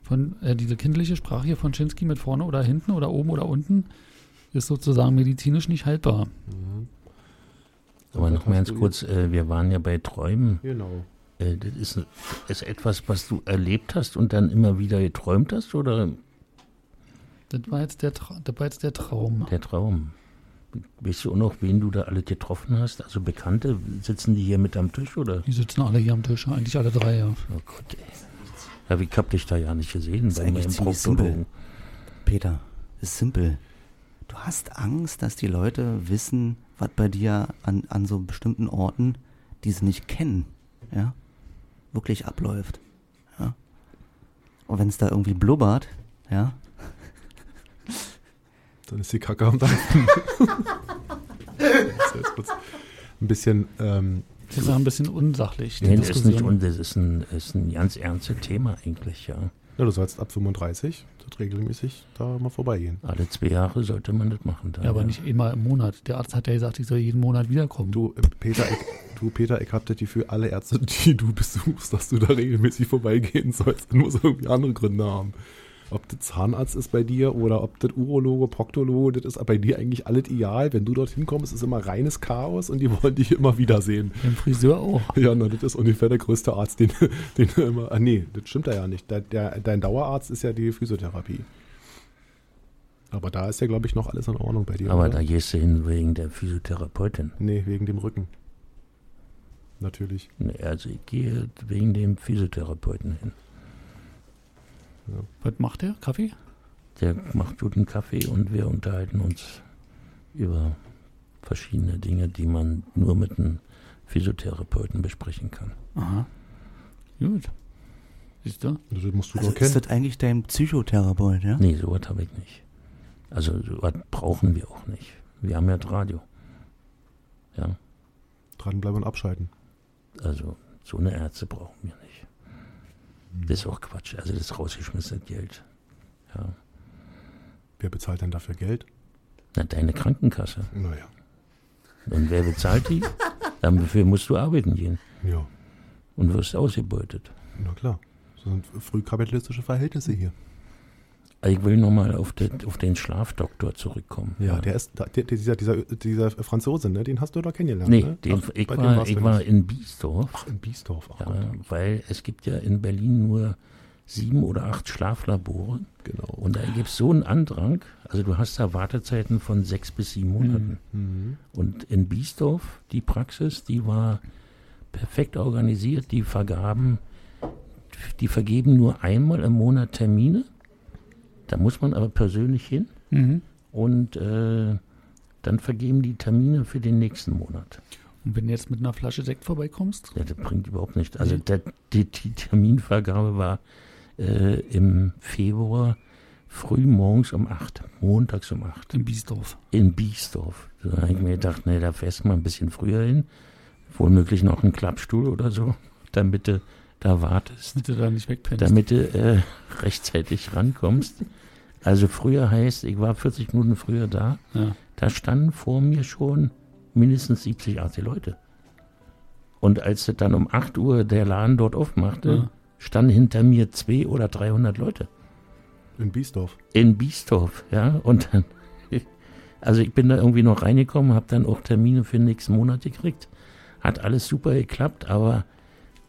von äh, diese kindliche Sprache hier von Chinsky mit vorne oder hinten oder oben oder unten ist sozusagen medizinisch nicht haltbar. Aber noch mal ganz kurz, äh, wir waren ja bei Träumen. Genau. Äh, das ist, ist etwas, was du erlebt hast und dann immer wieder geträumt hast oder Das war jetzt der, Tra das war jetzt der Traum. der Traum? Weißt du auch noch, wen du da alle getroffen hast? Also Bekannte, sitzen die hier mit am Tisch oder? Die sitzen alle hier am Tisch, eigentlich alle drei, ja. Oh Gott, ey. Ja, ich hab dich da ja nicht gesehen Das ist eigentlich ziemlich simpel. Peter, ist simpel. Du hast Angst, dass die Leute wissen, was bei dir an, an so bestimmten Orten, die sie nicht kennen, ja, wirklich abläuft. Ja. Und wenn es da irgendwie blubbert, ja, Dann ist die Kacke am Dampfen. ein bisschen ähm, Das ist ja ein bisschen unsachlich. Nee, das ist nicht und das ist ein, ist ein ganz ernstes Thema eigentlich, ja. Ja, du sollst ab 35 dort regelmäßig da mal vorbeigehen. Alle zwei Jahre sollte man das machen. Da, Ja, aber nicht immer im Monat. Der Arzt hat ja gesagt, ich soll jeden Monat wiederkommen. Du, äh, Peter, ich, du, Peter, ich hab das Gefühl, alle Ärzte, die du besuchst, dass du da regelmäßig vorbeigehen sollst, muss irgendwie andere Gründe haben. Ob das Zahnarzt ist bei dir oder ob das Urologe, Proktologe, das ist bei dir eigentlich alles egal. Wenn du dorthin kommst, ist immer reines Chaos und die wollen dich immer wiedersehen. Beim Friseur auch. Ja, na, das ist ungefähr der größte Arzt, den, den du immer. Ah, nee, das stimmt da ja nicht. Der, der, dein Dauerarzt ist ja die Physiotherapie. Aber da ist ja, glaube ich, noch alles in Ordnung bei dir. Aber oder? da gehst du hin wegen der Physiotherapeutin. Nee, wegen dem Rücken. Natürlich. Nee, also ich gehe wegen dem Physiotherapeuten hin. Was macht der? Kaffee? Der macht guten Kaffee und wir unterhalten uns über verschiedene Dinge, die man nur mit einem Physiotherapeuten besprechen kann. Aha. Gut. Siehst du? Das musst du Also doch kennen. ist das eigentlich dein Psychotherapeut, ja? Nee, sowas habe ich nicht. Also sowas brauchen wir auch nicht. Wir haben ja das Radio. Ja, Dranbleiben und abschalten. also so eine Ärzte brauchen wir nicht. Das ist auch Quatsch. Also das ist rausgeschmissenes Geld. Ja. Wer bezahlt denn dafür Geld? Na, deine Krankenkasse. Naja. Und wer bezahlt die? Dafür musst du arbeiten gehen. Ja, Und wirst ausgebeutet. na klar. Das sind frühkapitalistische Verhältnisse hier. Ich will nochmal auf, den- auf den Schlafdoktor zurückkommen. Ja, der ist, der, dieser, dieser, dieser Franzose, ne? den hast du da kennengelernt. Nee, ne? den, ich, bei war, ich war in Biesdorf. Ach, in Biesdorf. Ach Ja, Gott. weil es gibt ja in Berlin nur sieben oder acht Schlaflabore. Genau. Und da gibt es so einen Andrang. Also du hast da Wartezeiten von sechs bis sieben Monaten. Mhm. Und in Biesdorf, die Praxis, die war perfekt organisiert. Die vergaben, die vergeben nur einmal im Monat Termine. Da muss man aber persönlich hin. Mhm. Und äh, dann vergeben die Termine für den nächsten Monat. Und wenn du jetzt mit einer Flasche Sekt vorbeikommst? Ja, das bringt überhaupt nichts. Also der, die, die Terminvergabe war äh, im Februar früh morgens um 8, montags um 8. In Biesdorf. In Biesdorf. Da habe ich mir gedacht, nee, da fährst du mal ein bisschen früher hin. Womöglich noch einen Klappstuhl oder so, damit du da wartest. Damit du da nicht wegpennst. Damit du äh, rechtzeitig rankommst. Also früher heißt, ich war 40 Minuten früher da. Ja. Da standen vor mir schon mindestens 70, 80 Leute. Und als dann um 8 Uhr der Laden dort aufmachte, Ja. standen hinter mir 200 oder 300 Leute. In Biesdorf. In Biesdorf, ja. Und dann, also ich bin da irgendwie noch reingekommen, habe dann auch Termine für den nächsten Monat gekriegt. Hat alles super geklappt, aber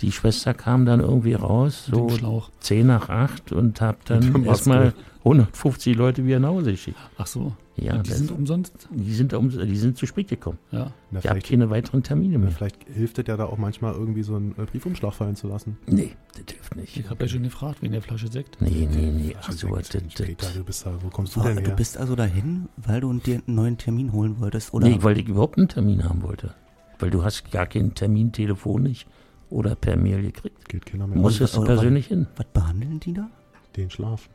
die Schwester kam dann irgendwie raus, so Schlauch. 10 nach 8 und habe der dann erstmal 150 Leute wieder nach Hause geschickt. Ach so. Ja, Und die das- sind umsonst? Die sind, um, die sind zu spät gekommen. Ja. Na, Ich habe keine weiteren Termine na, mehr. vielleicht hilft es ja da auch manchmal irgendwie so einen äh, Briefumschlag fallen zu lassen. Nee, das hilft nicht. Ich habe ja schon gefragt, wegen der Flasche Sekt. Nee, nee, nee. Ach, Also, das, das, Peter, du bist da, wo kommst du denn du her? bist also dahin, weil du dir einen neuen Termin holen wolltest, oder? nee, weil ich überhaupt einen Termin haben wollte. Weil du hast gar keinen Termin telefonisch oder per Mail gekriegt. Geht keiner Du mehr. musstest aber- persönlich hin. Was behandeln die da? Den Schlaf.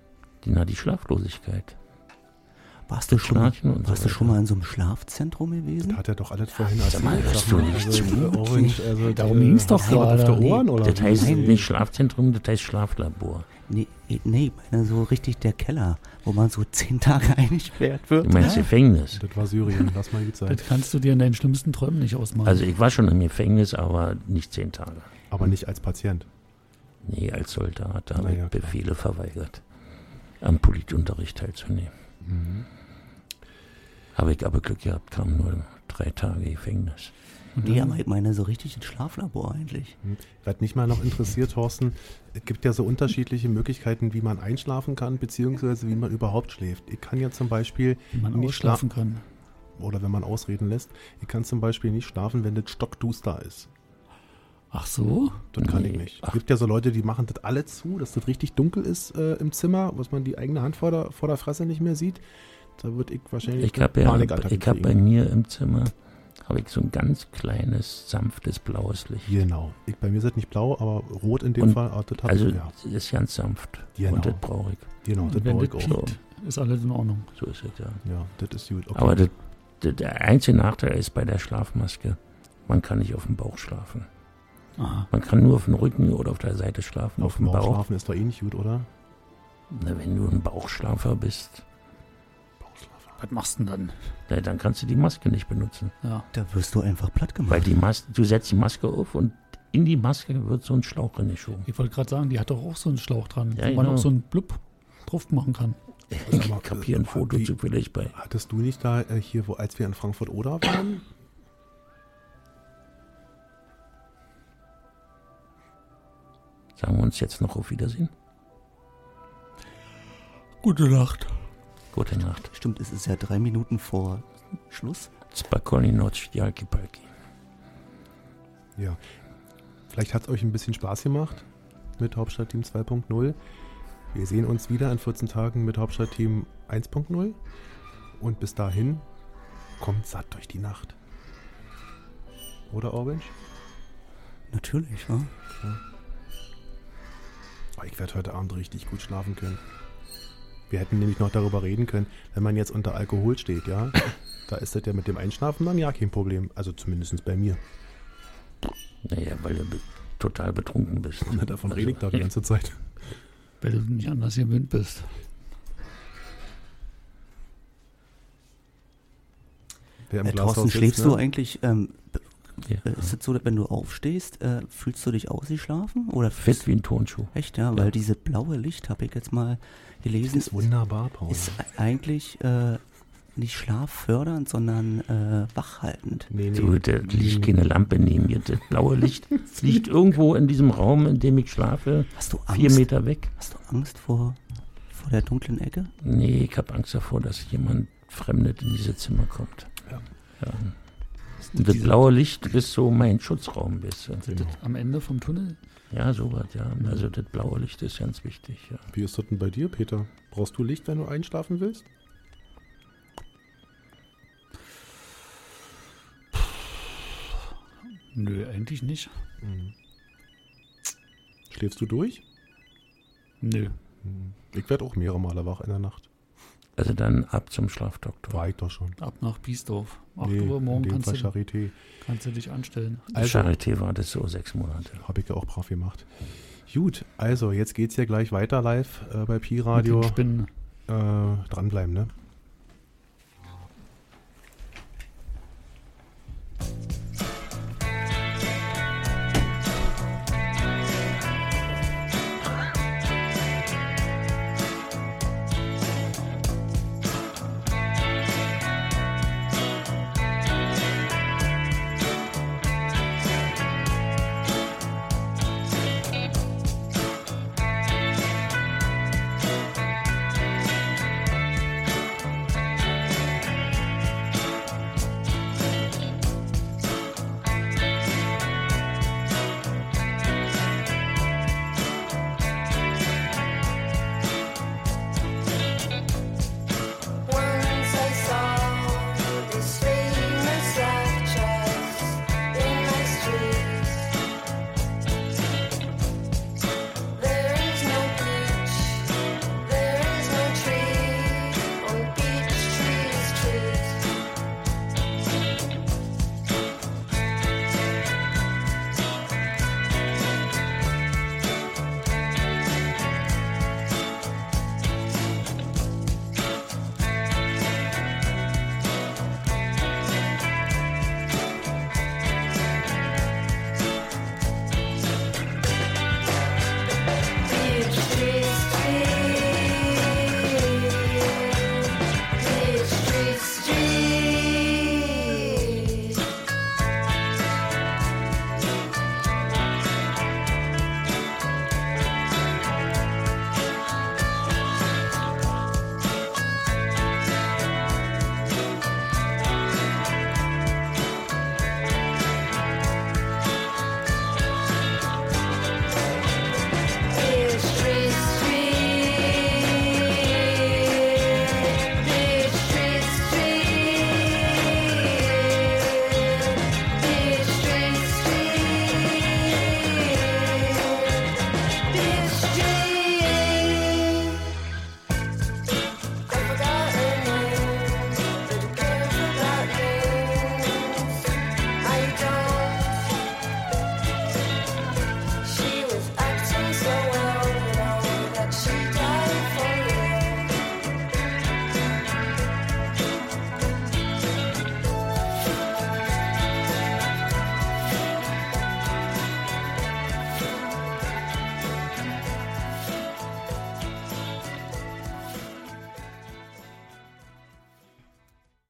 Die, na, die Schlaflosigkeit. Warst du, schon mal, und so warst du schon mal in so einem Schlafzentrum gewesen? Das hat er doch alles vorhin mal, erzählt. hörst Sag du mal, nicht also, zu? äh, Orange, also, Darum äh, ging's doch hast du was auf gerade. der Ohren, Nee, oder? Das heißt nicht Schlafzentrum, das heißt Schlaflabor. Nee, nee, ich meine so richtig der Keller, wo man so zehn Tage eingesperrt wird. Du meinst Gefängnis. Das war Syrien, lass mal die Zeit. Das kannst du dir in deinen schlimmsten Träumen nicht ausmalen. Also ich war schon im Gefängnis, aber nicht zehn Tage. Aber nicht als Patient. Nee, als Soldat, da habe ich. Befehle verweigert, am Politunterricht teilzunehmen. Mhm. Habe ich aber Glück gehabt, kam nur drei Tage Gefängnis. Nee, aber ich meine so richtig ein Schlaflabor eigentlich. Was mich mal noch interessiert, Thorsten, es gibt ja so unterschiedliche Möglichkeiten, wie man einschlafen kann, beziehungsweise wie man überhaupt schläft. Ich kann ja zum Beispiel nicht ausschlafen kann. oder wenn man ausreden lässt, ich kann zum Beispiel nicht schlafen, wenn das stockduster ist. Ach so? Das kann Nee. ich nicht. Es gibt ja so Leute, die machen das alle zu, dass das richtig dunkel ist äh, im Zimmer, was man die eigene Hand vor der, vor der Fresse nicht mehr sieht. Da würde ich wahrscheinlich Ich habe ja, ich habe bei mir im Zimmer habe ich so ein ganz kleines, sanftes blaues Licht. Genau. Ich, bei mir ist das nicht blau, aber rot in dem Und Fall. Ah, das Also ich, ja. das ist ganz sanft. Genau. Und das brauche ich. Genau, das brauche ich auch. piept, ist alles in Ordnung. So ist es ja. Ja, das ist gut. Okay. Aber das, das, der einzige Nachteil ist bei der Schlafmaske, man kann nicht auf dem Bauch schlafen. Aha. Man kann nur auf dem Rücken oder auf der Seite schlafen. auf Auf, dem dem Bauch Bauch. schlafen ist doch eh nicht gut, oder? Na, wenn du ein Bauchschlafer bist, Was machst du denn dann? na, dann kannst du die Maske nicht benutzen. Ja. Da wirst du einfach platt gemacht. Weil die Mas du setzt die Maske auf und in die Maske wird so ein Schlauch reingeschoben. Ich wollte gerade sagen, die hat doch auch so einen Schlauch dran, Ja, wo man genau. auch so einen Blub drauf machen kann. Ich habe hier ein äh, Foto wie- zufällig bei. Hattest du nicht da äh, hier, wo, als wir in Frankfurt oder waren? Sagen wir uns jetzt noch auf Wiedersehen. Gute Nacht. Gute Nacht. Stimmt, es ist ja drei Minuten vor Schluss. Spokojnej noc, Jalki Palki. Ja. Vielleicht hat es euch ein bisschen Spaß gemacht mit Hauptstadtteam 2.0. Wir sehen uns wieder in 14 Tagen mit Hauptstadtteam 1.0. Und bis dahin kommt satt durch die Nacht. Oder Orange? Natürlich, ja. Oh, ich werde heute Abend richtig gut schlafen können. Wir hätten nämlich noch darüber reden können, wenn man jetzt unter Alkohol steht, ja, da ist das ja mit dem Einschlafen dann ja kein Problem. Also zumindest bei mir. Naja, weil du total betrunken bist. Na, davon rede ich da die ganze Zeit. Weil du nicht anders gewöhnt bist. Wer im Äh, Thorsten, sitzt, schläfst ne? du eigentlich, ähm, Ja. äh, ist es so, dass wenn du aufstehst, äh, fühlst du dich ausgeschlafen? Oder Fit wie ein Turnschuh. Echt, ja, weil Ja. dieses blaue Licht, habe ich jetzt mal Das gelesen, ist wunderbar, Paul. ist eigentlich äh, nicht schlaffördernd, sondern äh, wachhaltend. nee, nee. Du, da liegt keine Lampe neben mir. Das blaue Licht liegt irgendwo in diesem Raum, in dem ich schlafe, Hast du Angst? vier Meter weg. Hast du Angst vor, vor der dunklen Ecke? Nee, ich habe Angst davor, dass jemand Fremdet in diese Zimmer kommt. Ja. Ja. Und das blaue Licht ist so mein Schutzraum. Sind das am Ende vom Tunnel? Ja, sowas, ja. Also das blaue Licht ist ganz wichtig, ja. Wie ist das denn bei dir, Peter? Brauchst du Licht, wenn du einschlafen willst? Nö, eigentlich nicht. Schläfst du durch? Nö. Ich werde auch mehrere Male wach in der Nacht. Also dann ab zum Schlafdoktor. War ich doch schon. Ab nach Biesdorf. 8 Nee, Uhr morgen kannst du, Charité. kannst du dich anstellen. Also, Charité war das so sechs Monate. habe ich ja auch brav gemacht. Gut, also jetzt geht's ja gleich weiter live äh, bei Pi Mit Radio. den Spinnen. Äh, dranbleiben, ne?